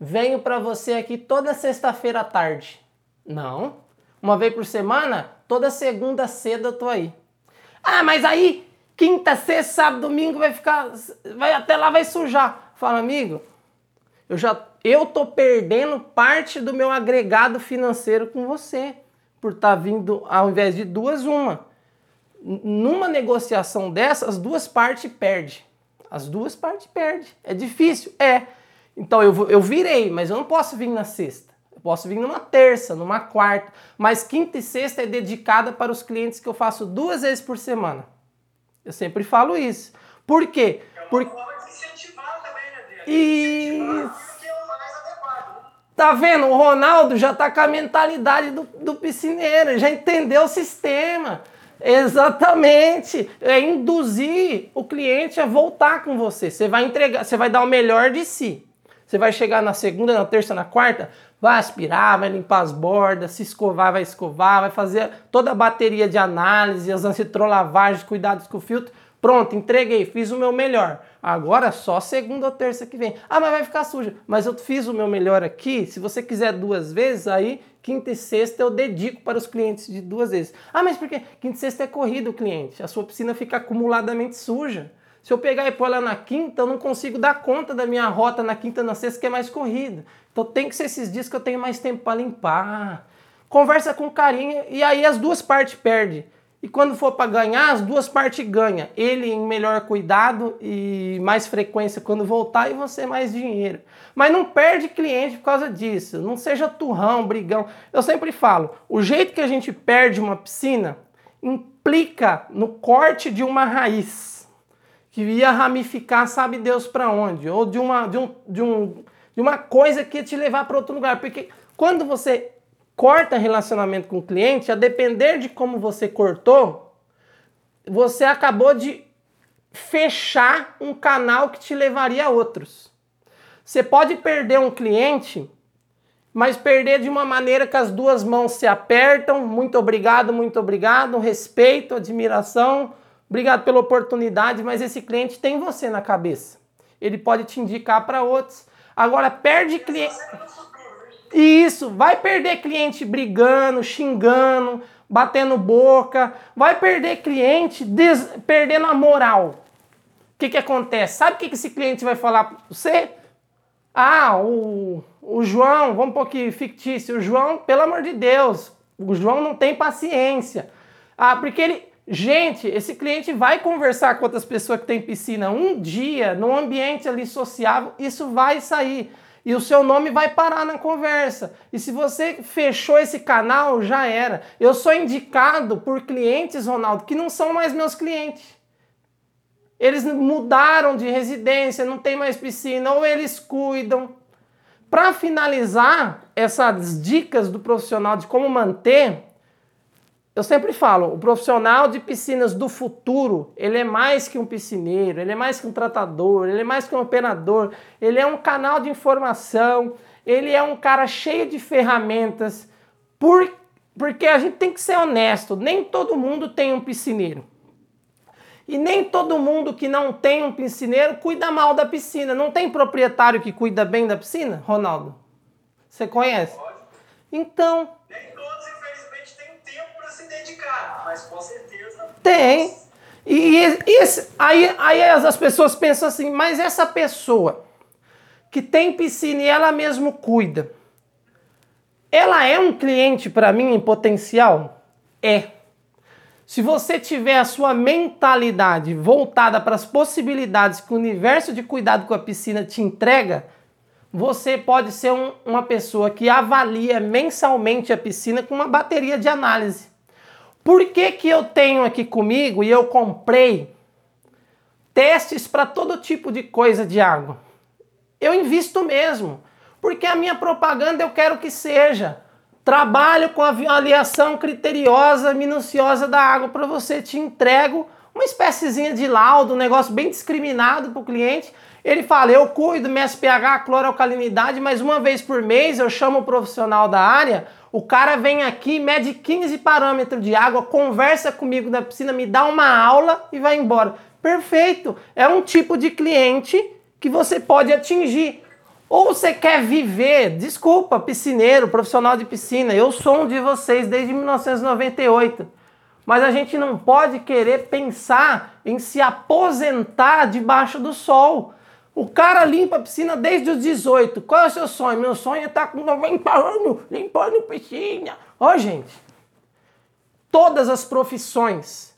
Venho para você aqui toda sexta-feira à tarde. Não. Uma vez por semana, toda segunda cedo eu tô aí. Ah, mas aí quinta, sexta, sábado, domingo vai ficar, vai até lá vai sujar. Fala, amigo, eu já eu tô perdendo parte do meu agregado financeiro com você por estar tá vindo ao invés de duas uma. Numa negociação dessa, as duas partes perdem. As duas partes perdem. É difícil, é. Então eu, eu virei, mas eu não posso vir na sexta. Eu posso vir numa terça, numa quarta. Mas quinta e sexta é dedicada para os clientes que eu faço duas vezes por semana. Eu sempre falo isso. Por quê? É uma Porque... forma de incentivar também, né? Isso. Tá vendo? O Ronaldo já tá com a mentalidade do, do piscineiro, já entendeu o sistema. Exatamente. É induzir o cliente a voltar com você. Você vai entregar, você vai dar o melhor de si. Você vai chegar na segunda, na terça, na quarta, vai aspirar, vai limpar as bordas, se escovar, vai escovar, vai fazer toda a bateria de análise, as antitrolavagens, cuidados com o filtro. Pronto, entreguei, fiz o meu melhor. Agora só segunda ou terça que vem. Ah, mas vai ficar suja. Mas eu fiz o meu melhor aqui. Se você quiser duas vezes, aí quinta e sexta eu dedico para os clientes de duas vezes. Ah, mas por quê? Quinta e sexta é corrido o cliente. A sua piscina fica acumuladamente suja. Se eu pegar e pôr ela na quinta, eu não consigo dar conta da minha rota na quinta e na sexta, que é mais corrida. Então tem que ser esses dias que eu tenho mais tempo para limpar. Conversa com carinho e aí as duas partes perdem. E quando for para ganhar, as duas partes ganham. Ele em melhor cuidado e mais frequência quando voltar e você mais dinheiro. Mas não perde cliente por causa disso. Não seja turrão, brigão. Eu sempre falo, o jeito que a gente perde uma piscina implica no corte de uma raiz que ia ramificar, sabe Deus para onde, ou de uma, de, um, de, um, de uma coisa que ia te levar para outro lugar. Porque quando você corta relacionamento com o cliente, a depender de como você cortou, você acabou de fechar um canal que te levaria a outros. Você pode perder um cliente, mas perder de uma maneira que as duas mãos se apertam. Muito obrigado, muito obrigado, respeito, admiração. Obrigado pela oportunidade, mas esse cliente tem você na cabeça. Ele pode te indicar para outros. Agora perde cliente. Isso, vai perder cliente brigando, xingando, batendo boca, vai perder cliente des... perdendo a moral. O que, que acontece? Sabe o que, que esse cliente vai falar para você? Ah, o, o João, vamos um pouquinho fictício, o João, pelo amor de Deus, o João não tem paciência. Ah, porque ele, Gente, esse cliente vai conversar com outras pessoas que têm piscina um dia, num ambiente ali sociável, isso vai sair. E o seu nome vai parar na conversa. E se você fechou esse canal, já era. Eu sou indicado por clientes, Ronaldo, que não são mais meus clientes. Eles mudaram de residência, não tem mais piscina, ou eles cuidam. Para finalizar essas dicas do profissional de como manter, eu sempre falo, o profissional de piscinas do futuro, ele é mais que um piscineiro, ele é mais que um tratador, ele é mais que um operador, ele é um canal de informação, ele é um cara cheio de ferramentas, por, porque a gente tem que ser honesto, nem todo mundo tem um piscineiro. E nem todo mundo que não tem um piscineiro cuida mal da piscina. Não tem proprietário que cuida bem da piscina, Ronaldo? Você conhece? Então, mas com certeza. Tem. E, e esse, aí, aí as pessoas pensam assim, mas essa pessoa que tem piscina e ela mesmo cuida, ela é um cliente para mim em potencial? É. Se você tiver a sua mentalidade voltada para as possibilidades que o universo de cuidado com a piscina te entrega, você pode ser um, uma pessoa que avalia mensalmente a piscina com uma bateria de análise. Por que, que eu tenho aqui comigo e eu comprei testes para todo tipo de coisa de água? Eu invisto mesmo, porque a minha propaganda eu quero que seja. Trabalho com avaliação criteriosa, minuciosa da água para você, te entrego uma espéciezinha de laudo, um negócio bem discriminado para o cliente Ele fala: eu cuido, meço pH, cloroalcalinidade, mas uma vez por mês eu chamo o profissional da área. O cara vem aqui, mede 15 parâmetros de água, conversa comigo na piscina, me dá uma aula e vai embora. Perfeito! É um tipo de cliente que você pode atingir. Ou você quer viver, desculpa, piscineiro, profissional de piscina, eu sou um de vocês desde 1998. Mas a gente não pode querer pensar em se aposentar debaixo do sol. O cara limpa a piscina desde os 18. Qual é o seu sonho? Meu sonho é estar com 90 anos limpando piscina. Ó, oh, gente, todas as profissões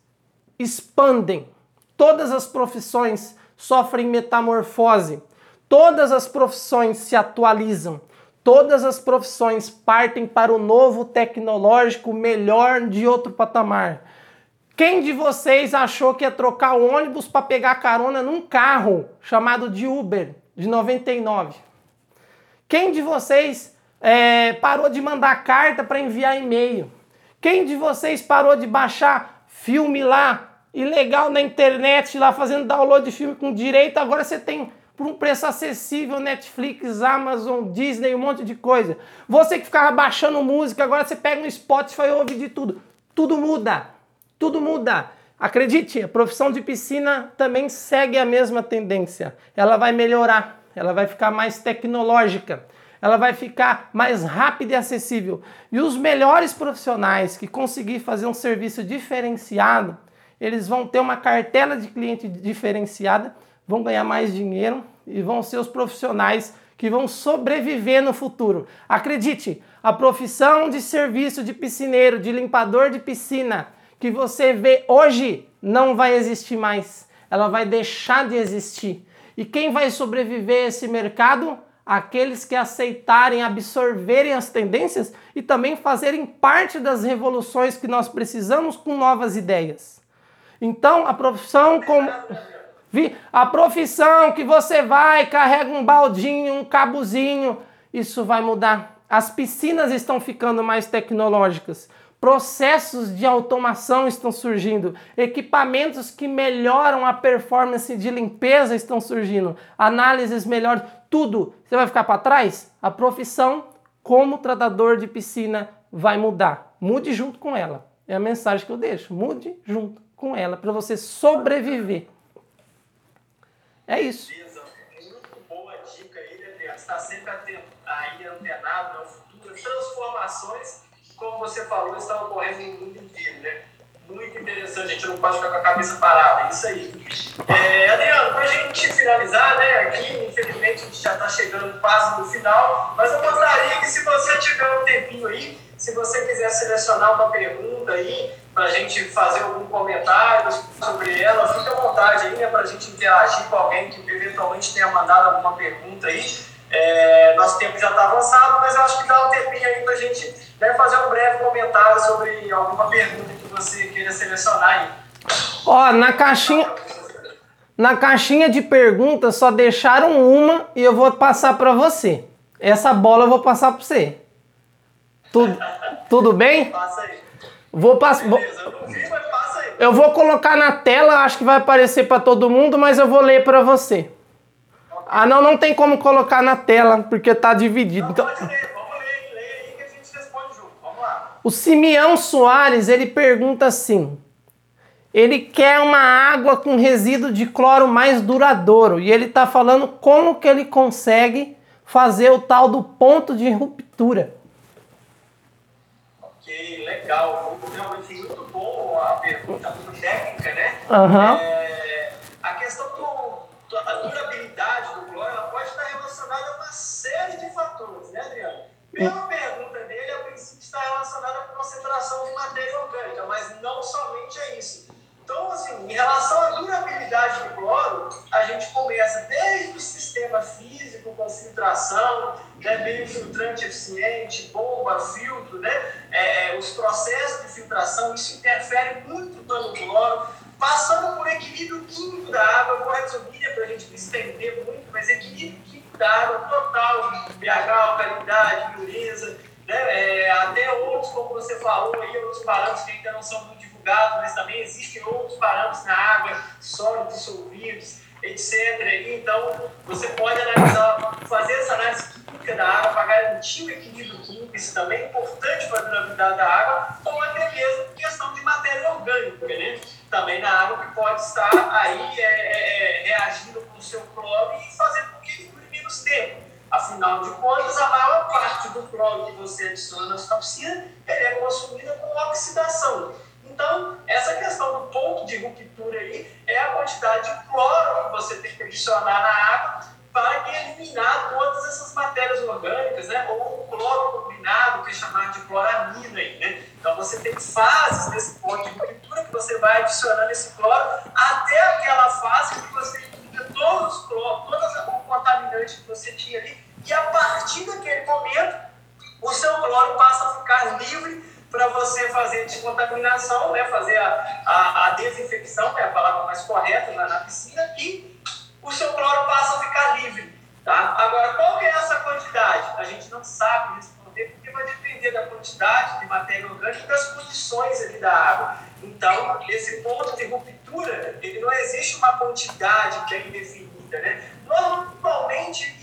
expandem, todas as profissões sofrem metamorfose, todas as profissões se atualizam, todas as profissões partem para o novo tecnológico melhor de outro patamar. Quem de vocês achou que ia trocar o ônibus para pegar carona num carro chamado de Uber de 99? Quem de vocês é, parou de mandar carta para enviar e-mail? Quem de vocês parou de baixar filme lá ilegal na internet, lá fazendo download de filme com direito? Agora você tem por um preço acessível Netflix, Amazon, Disney, um monte de coisa. Você que ficava baixando música, agora você pega no Spotify e ouve de tudo. Tudo muda. Tudo muda. Acredite, a profissão de piscina também segue a mesma tendência. Ela vai melhorar, ela vai ficar mais tecnológica, ela vai ficar mais rápida e acessível. E os melhores profissionais que conseguir fazer um serviço diferenciado, eles vão ter uma cartela de cliente diferenciada, vão ganhar mais dinheiro e vão ser os profissionais que vão sobreviver no futuro. Acredite, a profissão de serviço de piscineiro, de limpador de piscina, que você vê hoje não vai existir mais. Ela vai deixar de existir. E quem vai sobreviver a esse mercado? Aqueles que aceitarem absorverem as tendências e também fazerem parte das revoluções que nós precisamos com novas ideias. Então, a profissão como a profissão que você vai, carrega um baldinho, um cabuzinho, isso vai mudar. As piscinas estão ficando mais tecnológicas. Processos de automação estão surgindo, equipamentos que melhoram a performance de limpeza estão surgindo, análises melhores, tudo. Você vai ficar para trás? A profissão como tratador de piscina vai mudar. Mude junto com ela. É a mensagem que eu deixo. Mude junto com ela para você sobreviver. É isso. Muito boa dica aí, né, Está sempre aí antenado no futuro, transformações como você falou, está ocorrendo no mundo inteiro, né? Muito interessante, a gente não pode ficar com a cabeça parada, é isso aí. É, Adriano, para a gente finalizar, né, aqui, infelizmente a gente já está chegando quase no final, mas eu gostaria que se você tiver um tempinho aí, se você quiser selecionar uma pergunta aí, para a gente fazer algum comentário sobre ela, fique à vontade aí, né, para a gente interagir com alguém que eventualmente tenha mandado alguma pergunta aí. É, nosso tempo já está avançado, mas eu acho que dá um tempinho aí para a gente né, fazer um breve comentário sobre alguma pergunta que você queira selecionar aí. Ó, na caixinha, na caixinha de perguntas só deixaram uma e eu vou passar para você. Essa bola eu vou passar para você. Tudo, tudo bem? Passa aí. Vou passar. Eu vou colocar na tela, acho que vai aparecer para todo mundo, mas eu vou ler para você. Ah, não, não tem como colocar na tela, porque tá dividido. Então... Pode ler, vamos ler, ler aí que a gente responde junto. Vamos lá. O Simeão Soares, ele pergunta assim: ele quer uma água com resíduo de cloro mais duradouro e ele está falando como que ele consegue fazer o tal do ponto de ruptura. Ok, legal. Realmente muito bom a pergunta, muito técnica, né? Uhum. É, a questão do, da durabilidade do cloro ela pode estar relacionada a uma série de fatores, né, Adriano? Pela pergunta dele, a princípio está relacionada com concentração de matéria orgânica, mas não somente é isso. Então, assim, em relação à durabilidade do cloro, a gente começa desde o sistema físico, com filtração, né, meio filtrante eficiente, bomba, filtro, né, é, os processos de filtração, isso interfere muito no cloro, passando por equilíbrio químico da água, resumir né, para a gente estender muito, mas equilíbrio químico da água total, pH, alcalinidade, pureza, né, é, até outros, como você falou aí, outros parâmetros que ainda não são muito divulgados, mas também existem outros parâmetros na água, sólidos dissolvidos, etc. Então, você pode analisar, fazer essa análise química da água para garantir o equilíbrio químico, isso também é importante para a durabilidade da água, ou até mesmo questão de matéria orgânica, né? Também na água que pode estar aí é, é, é reagindo com o seu cloro e fazendo tempo. Afinal de contas, a maior parte do cloro que você adiciona na sua piscina é consumida com oxidação. Então, essa questão do ponto de ruptura aí é a quantidade de cloro que você tem que adicionar na água para eliminar todas essas matérias orgânicas, né? ou o cloro combinado, que é chamado de cloramina. Aí, né? Então, você tem fases desse ponto de ruptura que você vai adicionando esse cloro até aquela fase que você elimina todos os cloros, todas as contaminantes que você tinha ali, e a partir daquele momento, o seu cloro passa a ficar livre para você fazer descontaminação, né, fazer a, a, a desinfecção, que é a palavra mais correta na, na, piscina, e o seu cloro passa a ficar livre. Tá? Agora, qual é essa quantidade? A gente não sabe responder, porque vai depender da quantidade de matéria orgânica e das condições ali da água. Então, esse ponto de ruptura, ele não existe uma quantidade que é indefinida. Né? Normalmente,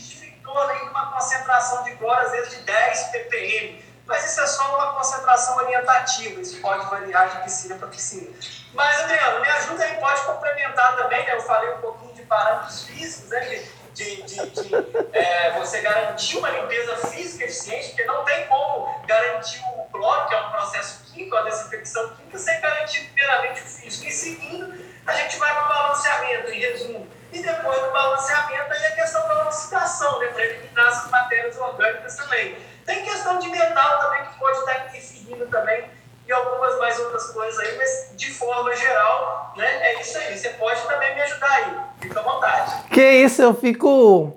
torno de uma concentração de cloro, às vezes de 10 ppm mas isso é só uma concentração orientativa, isso pode variar de piscina para piscina. Mas, Adriano, me ajuda aí, pode complementar também, né? eu falei um pouquinho parâmetros físicos, né? de, de, de é, você garantir uma limpeza física eficiente, porque não tem como garantir o cloro, que é um processo químico, a desinfecção química, sem garantir primeiramente o físico. E seguindo, a gente vai para o balanceamento, em resumo. E depois do balanceamento, aí a questão da oxidação, né, para eliminar essas matérias orgânicas também. Tem questão de metal também que pode estar interferindo também e algumas mais outras coisas aí, mas de forma geral, né, é isso aí. Você pode também me ajudar aí. Fica à vontade. Que isso, eu fico.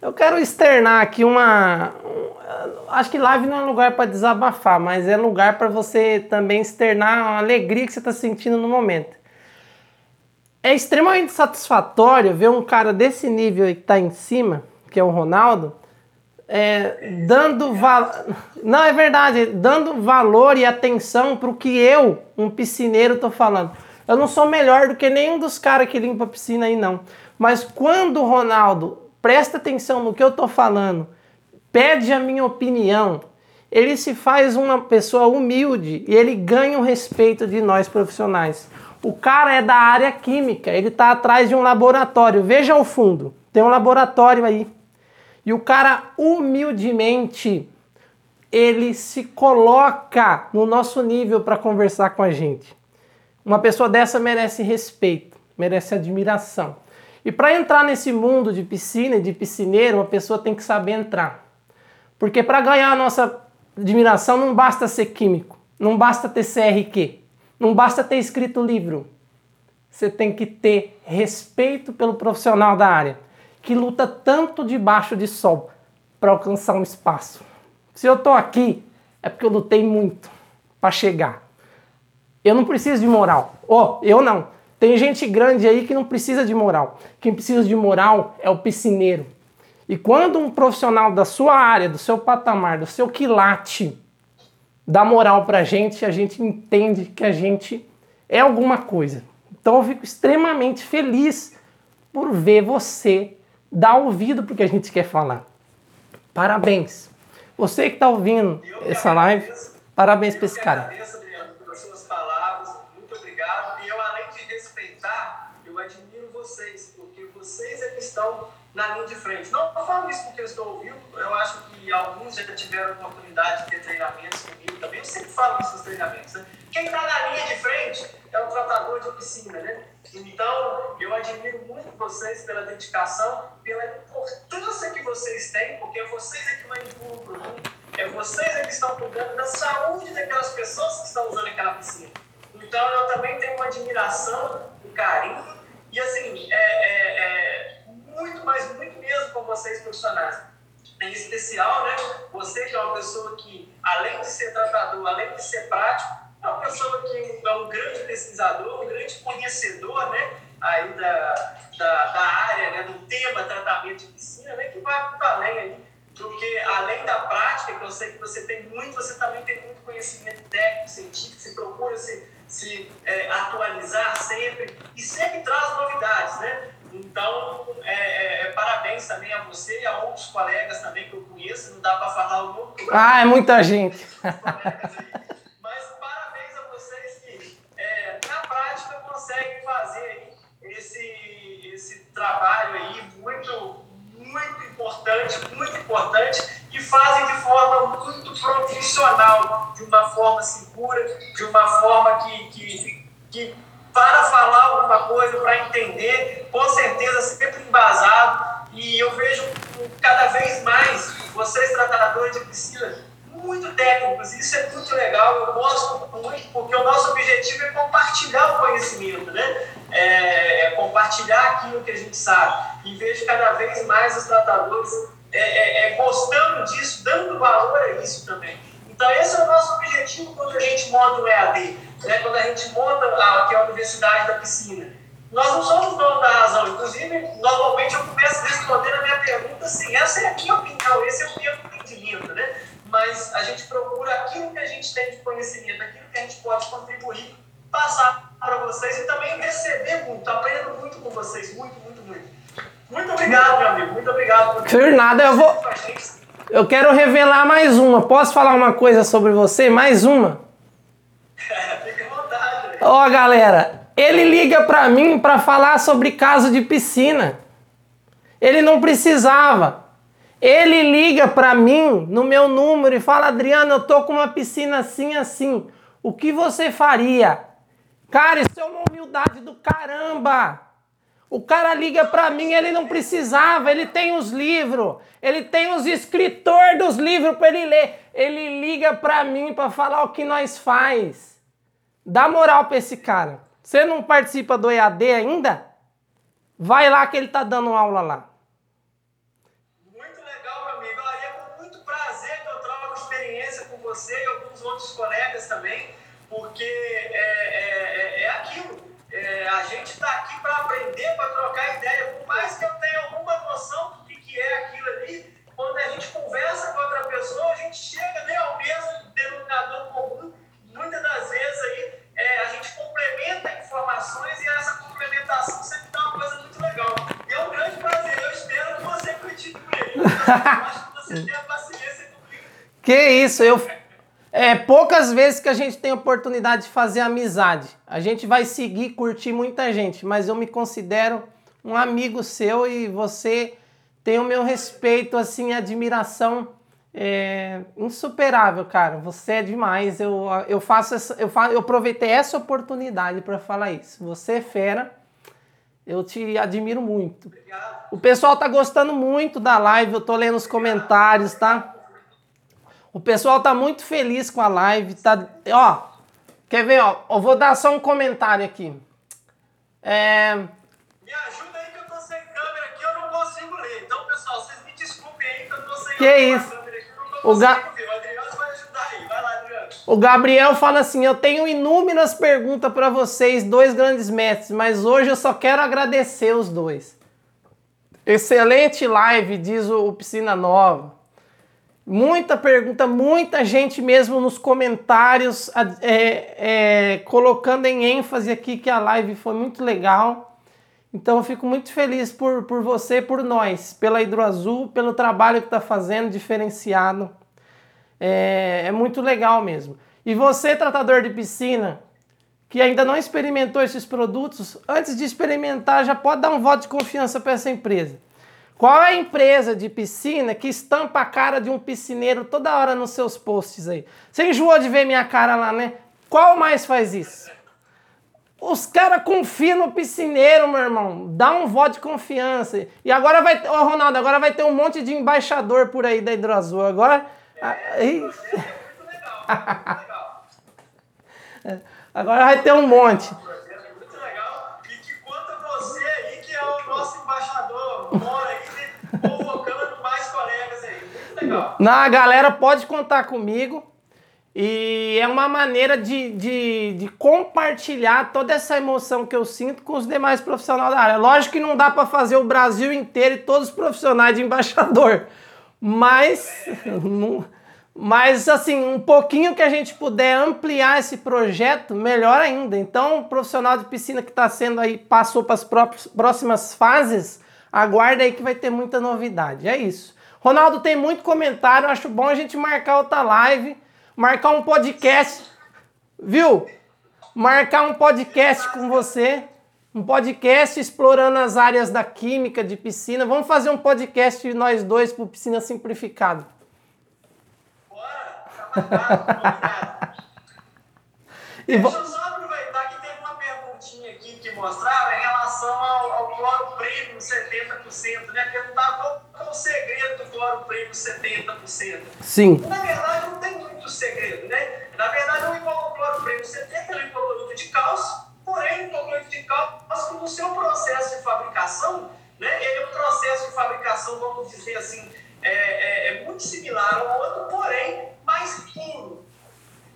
Eu quero externar aqui uma. Acho que live não é lugar para desabafar, mas é lugar para você também externar a alegria que você está sentindo no momento. É extremamente satisfatório ver um cara desse nível que está em cima, que é o Ronaldo, é, dando valor. Não, é verdade, dando valor e atenção para o que eu, um piscineiro, tô falando. Eu não sou melhor do que nenhum dos caras que limpa a piscina aí, não. Mas quando o Ronaldo presta atenção no que eu tô falando, pede a minha opinião, ele se faz uma pessoa humilde e ele ganha o respeito de nós profissionais. O cara é da área química, ele está atrás de um laboratório. Veja ao fundo, tem um laboratório aí. E o cara humildemente ele se coloca no nosso nível para conversar com a gente. Uma pessoa dessa merece respeito, merece admiração. E para entrar nesse mundo de piscina e de piscineiro, uma pessoa tem que saber entrar. Porque para ganhar a nossa admiração não basta ser químico, não basta ter CRQ, não basta ter escrito livro. Você tem que ter respeito pelo profissional da área que luta tanto debaixo de sol para alcançar um espaço. Se eu estou aqui, é porque eu lutei muito para chegar. Eu não preciso de moral. Oh, eu não. Tem gente grande aí que não precisa de moral. Quem precisa de moral é o piscineiro. E quando um profissional da sua área, do seu patamar, do seu quilate, dá moral pra gente, a gente entende que a gente é alguma coisa. Então eu fico extremamente feliz por ver você dá ouvido porque a gente quer falar. Parabéns. Você que está ouvindo essa live, parabéns para esse cara. Agradeço, Adriano, pelas suas palavras. Muito obrigado. E eu, além de respeitar, eu admiro vocês, porque vocês é que estão na linha de frente. Não eu falo isso porque eu estou ouvindo, eu acho que alguns já tiveram oportunidade de ter treinamentos comigo também. Eu sempre falo isso nos treinamentos. Né? Quem está na linha de frente é o tratador de piscina, né? Então, eu admiro muito vocês pela dedicação, pela importância que vocês têm, porque é vocês é que manipulam o produto, é vocês é que estão cuidando da saúde daquelas pessoas que estão usando aquela piscina. Então, eu também tenho uma admiração, um carinho, e assim, é, é, é muito, mas muito mesmo com vocês profissionais. Em especial, né, você que é uma pessoa que, além de ser tratador, além de ser prático, é uma pessoa que é um grande pesquisador, um grande conhecedor né, aí da, da, da área, né, do tema tratamento de piscina, né, que vai muito além aí, porque além da prática, que eu sei que você tem muito, você também tem muito conhecimento técnico, científico, você procura se, se é, atualizar sempre e sempre traz novidades, né? Então, é, é, é, parabéns também a você e a outros colegas também que eu conheço, não dá para falar o nome. Ah, é muita gente. Mas parabéns a vocês que, é, na prática, conseguem fazer esse, esse trabalho aí muito, muito importante, muito importante, e fazem de forma muito profissional, de uma forma segura, de uma forma que, que, que para falar alguma coisa, para entender, com certeza sempre embasado. E eu vejo cada vez mais vocês, tratadores de piscina, muito técnicos. Isso é muito legal, eu gosto muito, porque o nosso objetivo é compartilhar o conhecimento, né? É, é compartilhar aquilo que a gente sabe. E vejo cada vez mais os tratadores é, é, é gostando disso, dando valor a isso também. Então, esse é o nosso objetivo quando a gente monta o EAD, né? quando a gente monta a, que é a Universidade da Piscina. Nós não somos donos da razão. Inclusive, normalmente eu começo respondendo a minha pergunta assim: essa é a minha opinião, esse é o meu entendimento. Né? Mas a gente procura aquilo que a gente tem de conhecimento, aquilo que a gente pode contribuir, passar para vocês e também receber muito. Aprendo muito com vocês, muito, muito, muito. Muito obrigado, meu amigo. Muito obrigado. Por nada, eu vou. Eu quero revelar mais uma. Posso falar uma coisa sobre você? Mais uma? Fique à vontade. Ó, galera, ele liga para mim para falar sobre caso de piscina. Ele não precisava. Ele liga para mim no meu número e fala: Adriano, eu tô com uma piscina assim, assim. O que você faria? Cara, isso é uma humildade do caramba. O cara liga para mim, ele não precisava, ele tem os livros, ele tem os escritores dos livros para ele ler. Ele liga para mim para falar o que nós faz. Dá moral para esse cara. Você não participa do EAD ainda? Vai lá que ele tá dando aula lá. Muito legal, meu amigo. Olha, é com muito prazer que eu troco experiência com você e alguns outros colegas também, porque é, é, é, é aquilo é, a gente está aqui para aprender, para trocar ideia. Por mais que eu tenha alguma noção do que, que é aquilo ali, quando a gente conversa com outra pessoa, a gente chega né, ao mesmo denominador comum. Muitas das vezes aí, é, a gente complementa informações e essa complementação sempre dá uma coisa muito legal. E é um grande prazer. Eu espero que você comigo. Eu acho que você [laughs] tenha paciência comigo. Que isso, eu é poucas vezes que a gente tem oportunidade de fazer amizade. A gente vai seguir, curtir muita gente, mas eu me considero um amigo seu e você tem o meu respeito, assim, admiração é, insuperável, cara. Você é demais. Eu, eu faço essa, eu, faço, eu aproveitei essa oportunidade para falar isso. Você é fera. Eu te admiro muito. Obrigado. O pessoal tá gostando muito da live, eu tô lendo os comentários, tá? O pessoal tá muito feliz com a live, tá? Ó, quer ver, ó? Eu vou dar só um comentário aqui. É... Me ajuda aí que eu tô sem câmera aqui, eu não consigo ler. Então, pessoal, vocês me desculpem aí que eu tô sem que isso? câmera aqui, eu não o Ga... ver. O Adriano vai ajudar aí. Vai lá, Adriano. O Gabriel fala assim: Eu tenho inúmeras perguntas para vocês, dois grandes mestres, mas hoje eu só quero agradecer os dois. Excelente live, diz o Piscina Nova. Muita pergunta, muita gente mesmo nos comentários é, é, colocando em ênfase aqui que a live foi muito legal. Então eu fico muito feliz por, por você, por nós, pela Hidroazul, pelo trabalho que está fazendo, diferenciado. É, é muito legal mesmo. E você, tratador de piscina, que ainda não experimentou esses produtos, antes de experimentar, já pode dar um voto de confiança para essa empresa. Qual é a empresa de piscina que estampa a cara de um piscineiro toda hora nos seus posts aí? Você enjoou de ver minha cara lá, né? Qual mais faz isso? Os caras confiam no piscineiro, meu irmão. Dá um voto de confiança. E agora vai ter, oh, Ronaldo, agora vai ter um monte de embaixador por aí da Hidroazul. Agora. [laughs] Agora vai ter um monte. Muito legal. Não, a galera pode contar comigo. E é uma maneira de, de, de, compartilhar toda essa emoção que eu sinto com os demais profissionais da área. Lógico que não dá para fazer o Brasil inteiro e todos os profissionais de embaixador, [laughs] mas, Mas, assim, um pouquinho que a gente puder ampliar esse projeto, melhor ainda. Então, o profissional de piscina que está sendo aí, passou para as próximas fases, aguarda aí que vai ter muita novidade. É isso. Ronaldo, tem muito comentário, acho bom a gente marcar outra live, marcar um podcast, viu? Marcar um podcast com você, um podcast explorando as áreas da química, de piscina. Vamos fazer um podcast nós dois para Piscina Simplificado. [laughs] e Deixa eu só aproveitar que tem uma perguntinha aqui que mostrava em relação ao, ao cloro prêmio 70%, né? Perguntava qual é o segredo do cloro prêmio 70%. Sim. Na verdade, não tem muito segredo, né? Na verdade, o cloro prêmio 70% é um hipoclorito de cálcio, porém, o hipoclorito de cálcio, no seu processo de fabricação, né? Ele é um processo de fabricação, vamos dizer assim, é, é, é muito similar ao outro, porém, mais puro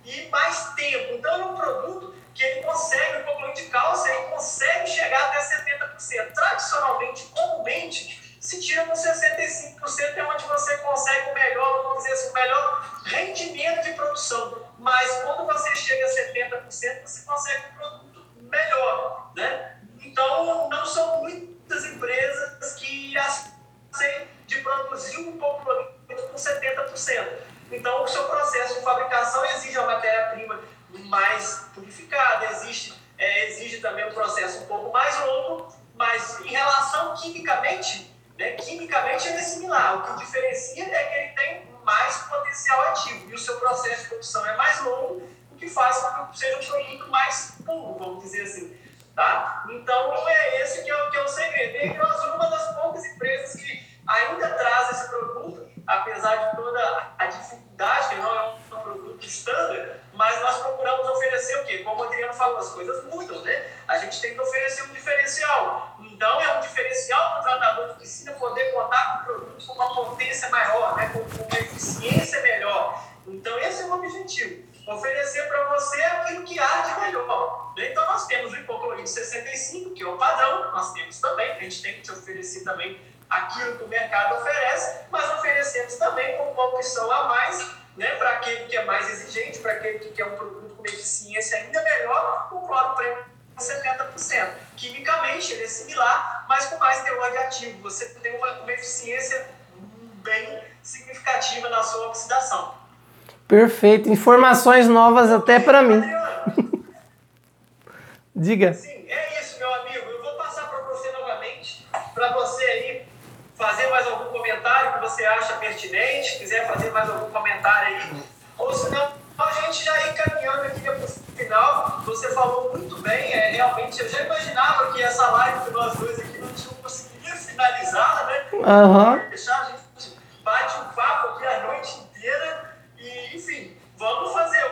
e mais tempo. Então, é um produto que ele consegue, o hipoclorito de cálcio, ele consegue chegar até 70%. Tradicionalmente, comumente, se tira com 65%, é onde você consegue o melhor, vamos dizer assim, o melhor rendimento de produção. Mas quando você chega a 70%, você consegue um produto melhor. Né? Então, não são muitas empresas que aceitam de produzir um hipoclorito com 70%. Então, o seu processo de fabricação exige a matéria-prima mais purificada, exige, é, exige também um processo um pouco mais longo, mas em relação quimicamente, né, quimicamente ele é similar. O que o diferencia é que ele tem mais potencial ativo e o seu processo de produção é mais longo, o que faz com que seja um produto mais puro, vamos dizer assim. Tá? Então, é esse que é, que é o segredo. E nós uma das poucas empresas que ainda traz esse produto apesar de toda a dificuldade, que não é um produto standard, mas nós procuramos oferecer o quê? Como o Adriano falou, as coisas mudam, né? A gente tem que oferecer um diferencial. Então, é um diferencial para o tratador de piscina poder contar com um produto com uma potência maior, né? com, com uma eficiência melhor. Então, esse é o objetivo. Oferecer para você aquilo que há de melhor. Então, nós temos o hipoclorito 65, que é o padrão, nós temos também, a gente tem que te oferecer também aquilo que o mercado oferece, mas oferecemos também como uma opção a mais, né, para aquele que é mais exigente, para aquele que quer um produto com eficiência ainda melhor, o cloro prêmio 70%. Quimicamente ele é similar, mas com mais teor de ativo. Você tem uma, uma eficiência bem significativa na sua oxidação. Perfeito. Informações novas até para mim. [laughs] Diga. Sim, é isso, meu amigo. Eu vou passar para você novamente, para você aí fazer mais algum comentário que você acha pertinente, quiser fazer mais algum comentário aí, ou senão a gente já ir caminhando aqui para o final. Você falou muito bem, é, realmente eu já imaginava que essa live que nós dois aqui não tínhamos conseguido finalizar, né? Uhum. Deixar a gente bate um papo aqui a noite inteira e, enfim, vamos fazer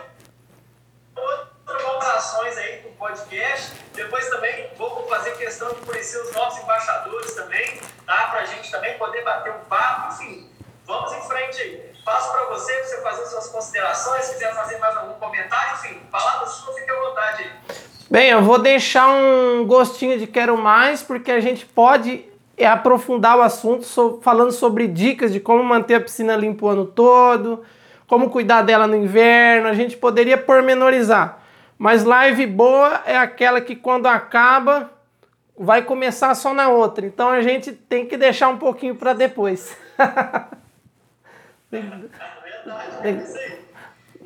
outras voltações aí para o podcast. Depois também vou fazer questão de conhecer os nossos embaixadores também tá? Para a gente também poder bater um papo, enfim, vamos em frente aí. Passo para você, você fazer suas considerações, se quiser fazer mais algum comentário, enfim, palavra sua, fique à vontade aí. Bem, eu vou deixar um gostinho de quero mais, porque a gente pode aprofundar o assunto falando sobre dicas de como manter a piscina limpa o ano todo, como cuidar dela no inverno, a gente poderia pormenorizar. Mas live boa é aquela que quando acaba vai começar só na outra. Então a gente tem que deixar um pouquinho para depois. [laughs] é verdade, é isso aí.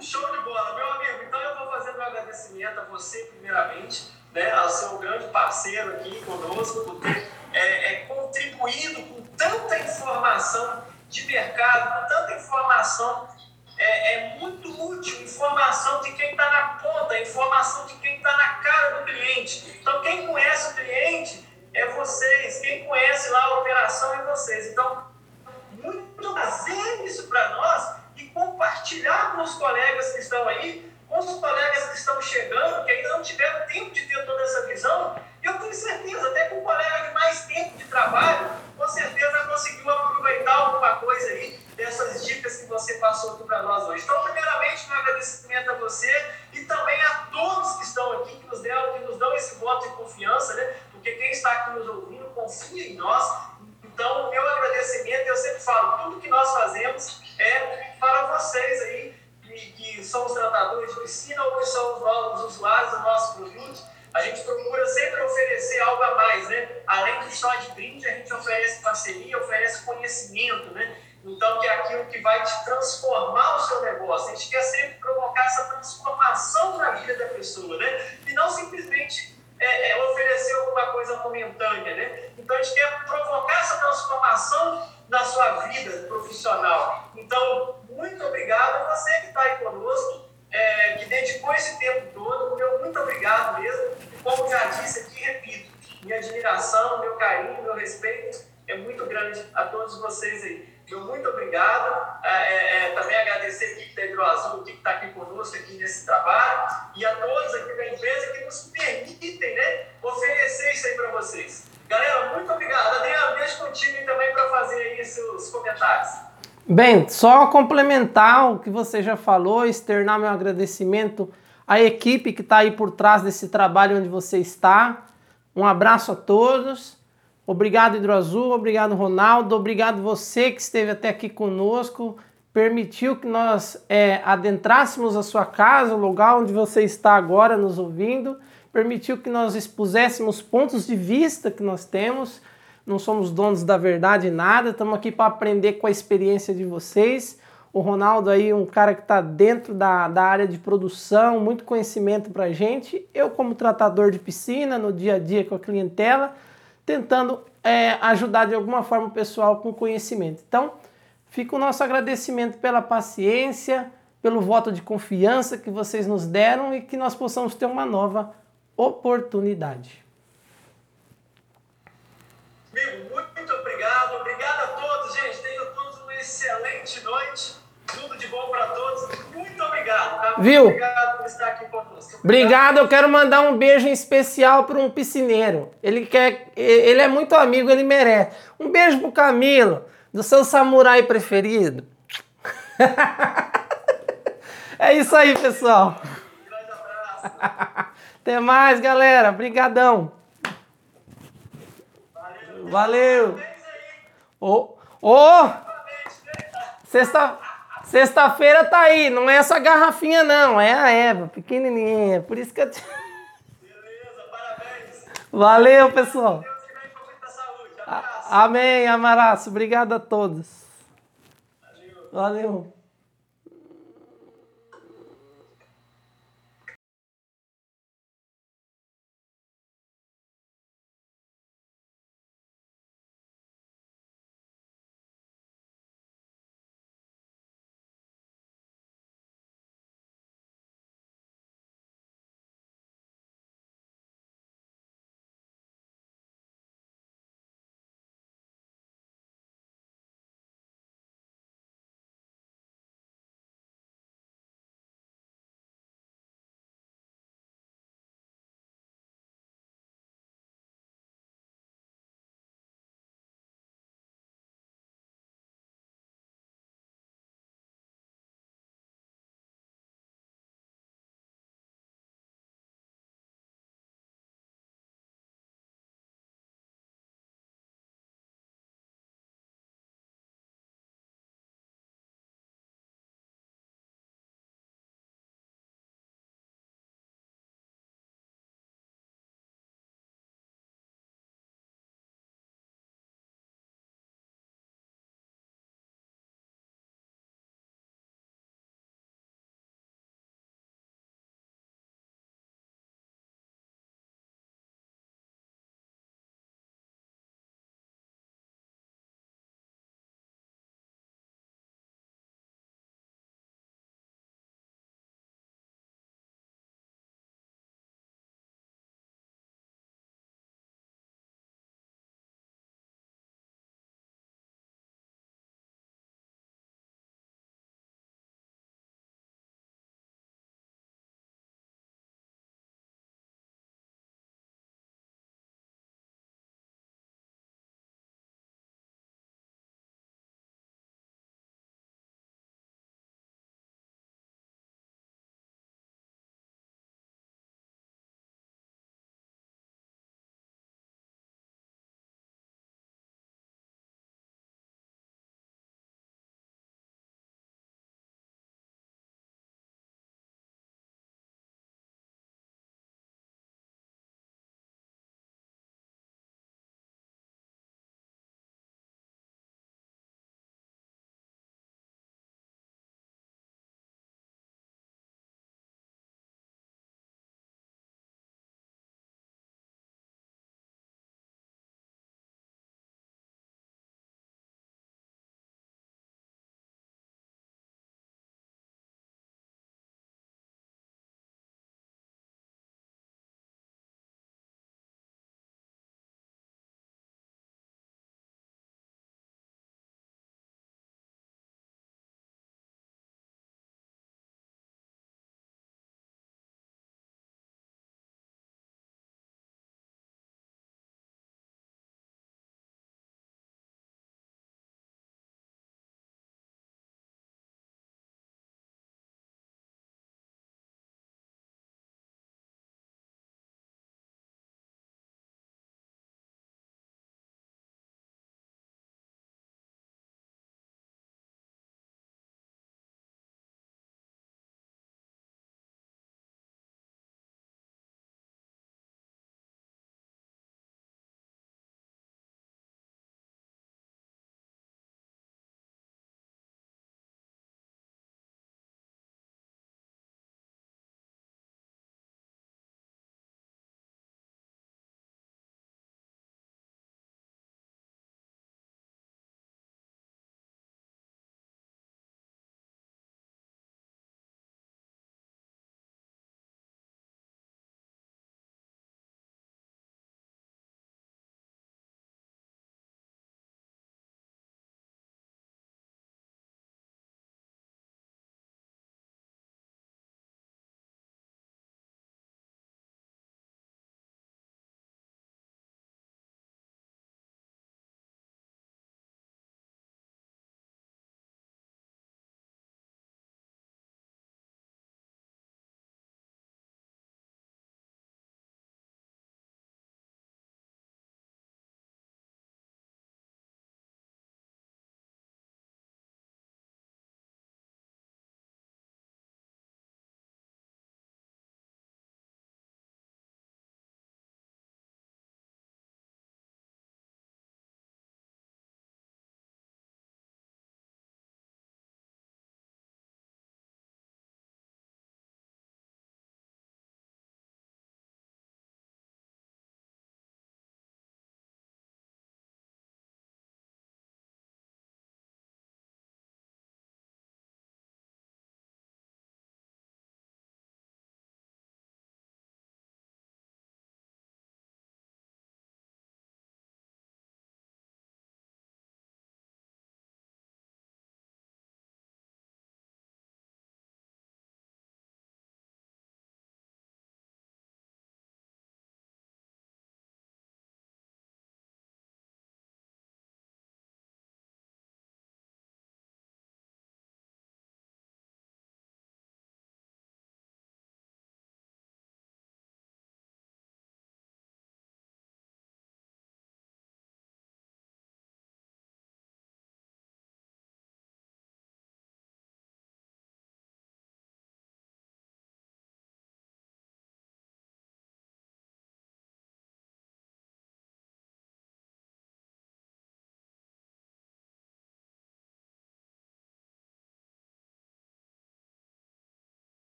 Show de bola, meu amigo. Então eu vou fazer meu agradecimento a você, primeiramente, né, ao seu grande parceiro aqui conosco, por ter é, é, contribuído com tanta informação de mercado, com tanta informação é, é muito útil informação de quem está na ponta, informação de quem está na cara do cliente. Então, quem conhece o cliente é vocês, quem conhece lá a operação é vocês. Então, muito trazer isso para nós e compartilhar com os colegas que estão aí, com os colegas que estão chegando, que ainda não tiveram tempo de ter toda essa visão. Eu tenho certeza, até com o colega de mais tempo de trabalho, com certeza conseguiu aproveitar alguma coisa aí dessas dicas que você passou aqui para nós hoje. Então, primeiramente, um agradecimento a você e também a todos que estão aqui, que nos, deram, que nos dão esse voto de confiança, né? Porque quem está aqui nos ouvindo confia em nós. Então, o meu agradecimento, eu sempre falo, tudo que nós fazemos é para vocês aí, que, que são os tratadores de piscina ou que são os novos usuários do nosso produto. A gente procura sempre oferecer algo a mais, né? Além do só de brinde, a gente oferece parceria, oferece conhecimento, né? Então, que é aquilo que vai te transformar o seu negócio. A gente quer sempre provocar essa transformação na vida da pessoa, né? E não simplesmente é, é, oferecer alguma coisa momentânea, né? Então, a gente quer provocar essa transformação na sua vida profissional. Então, muito obrigado a você que está aí conosco, é, que dedicou esse tempo todo. Meu muito obrigado mesmo. E como já disse aqui, repito, minha admiração, meu carinho, meu respeito é muito grande a todos vocês aí. Meu muito obrigado. É, é, é também agradecer a equipe da Hidroazul que está aqui conosco aqui nesse trabalho e a todos aqui da empresa que nos permitem né, oferecer isso aí para vocês. Galera, muito obrigado. Adriano, deixa contigo também para fazer aí seus comentários. Bem, só complementar o que você já falou, externar meu agradecimento à equipe que está aí por trás desse trabalho onde você está. Um abraço a todos. Obrigado, Hidroazul. Obrigado, Ronaldo. Obrigado você que esteve até aqui conosco. Permitiu que nós é, adentrássemos a sua casa, o lugar onde você está agora nos ouvindo. Permitiu que nós expuséssemos pontos de vista que nós temos. Não somos donos da verdade nada. Estamos aqui para aprender com a experiência de vocês. O Ronaldo aí, um cara que está dentro da, da área de produção, muito conhecimento para gente. Eu, como tratador de piscina, no dia a dia com a clientela tentando é, ajudar de alguma forma o pessoal com conhecimento. Então, fica o nosso agradecimento pela paciência, pelo voto de confiança que vocês nos deram e que nós possamos ter uma nova oportunidade. Amigo, muito obrigado. Obrigado a todos, gente. Tenham todos uma excelente noite. Tudo de bom para todos. Muito obrigado. Tá? Viu? Obrigado por estar aqui conosco. Obrigado. obrigado. Eu quero mandar um beijo especial para um piscineiro. Ele quer, ele é muito amigo, ele merece. Um beijo pro Camilo, do seu samurai preferido. [laughs] é isso aí, pessoal. Um grande abraço. Até mais, galera. Obrigadão. Valeu. Valeu. Ô, ô, Parabéns, né? sexta, sexta-feira tá aí. Não é essa garrafinha, não. É a Eva, pequenininha. Por isso que eu te... Beleza, parabéns. Valeu, pessoal. Deus. Amém, Amaraço. Obrigado a todos. Valeu. Valeu.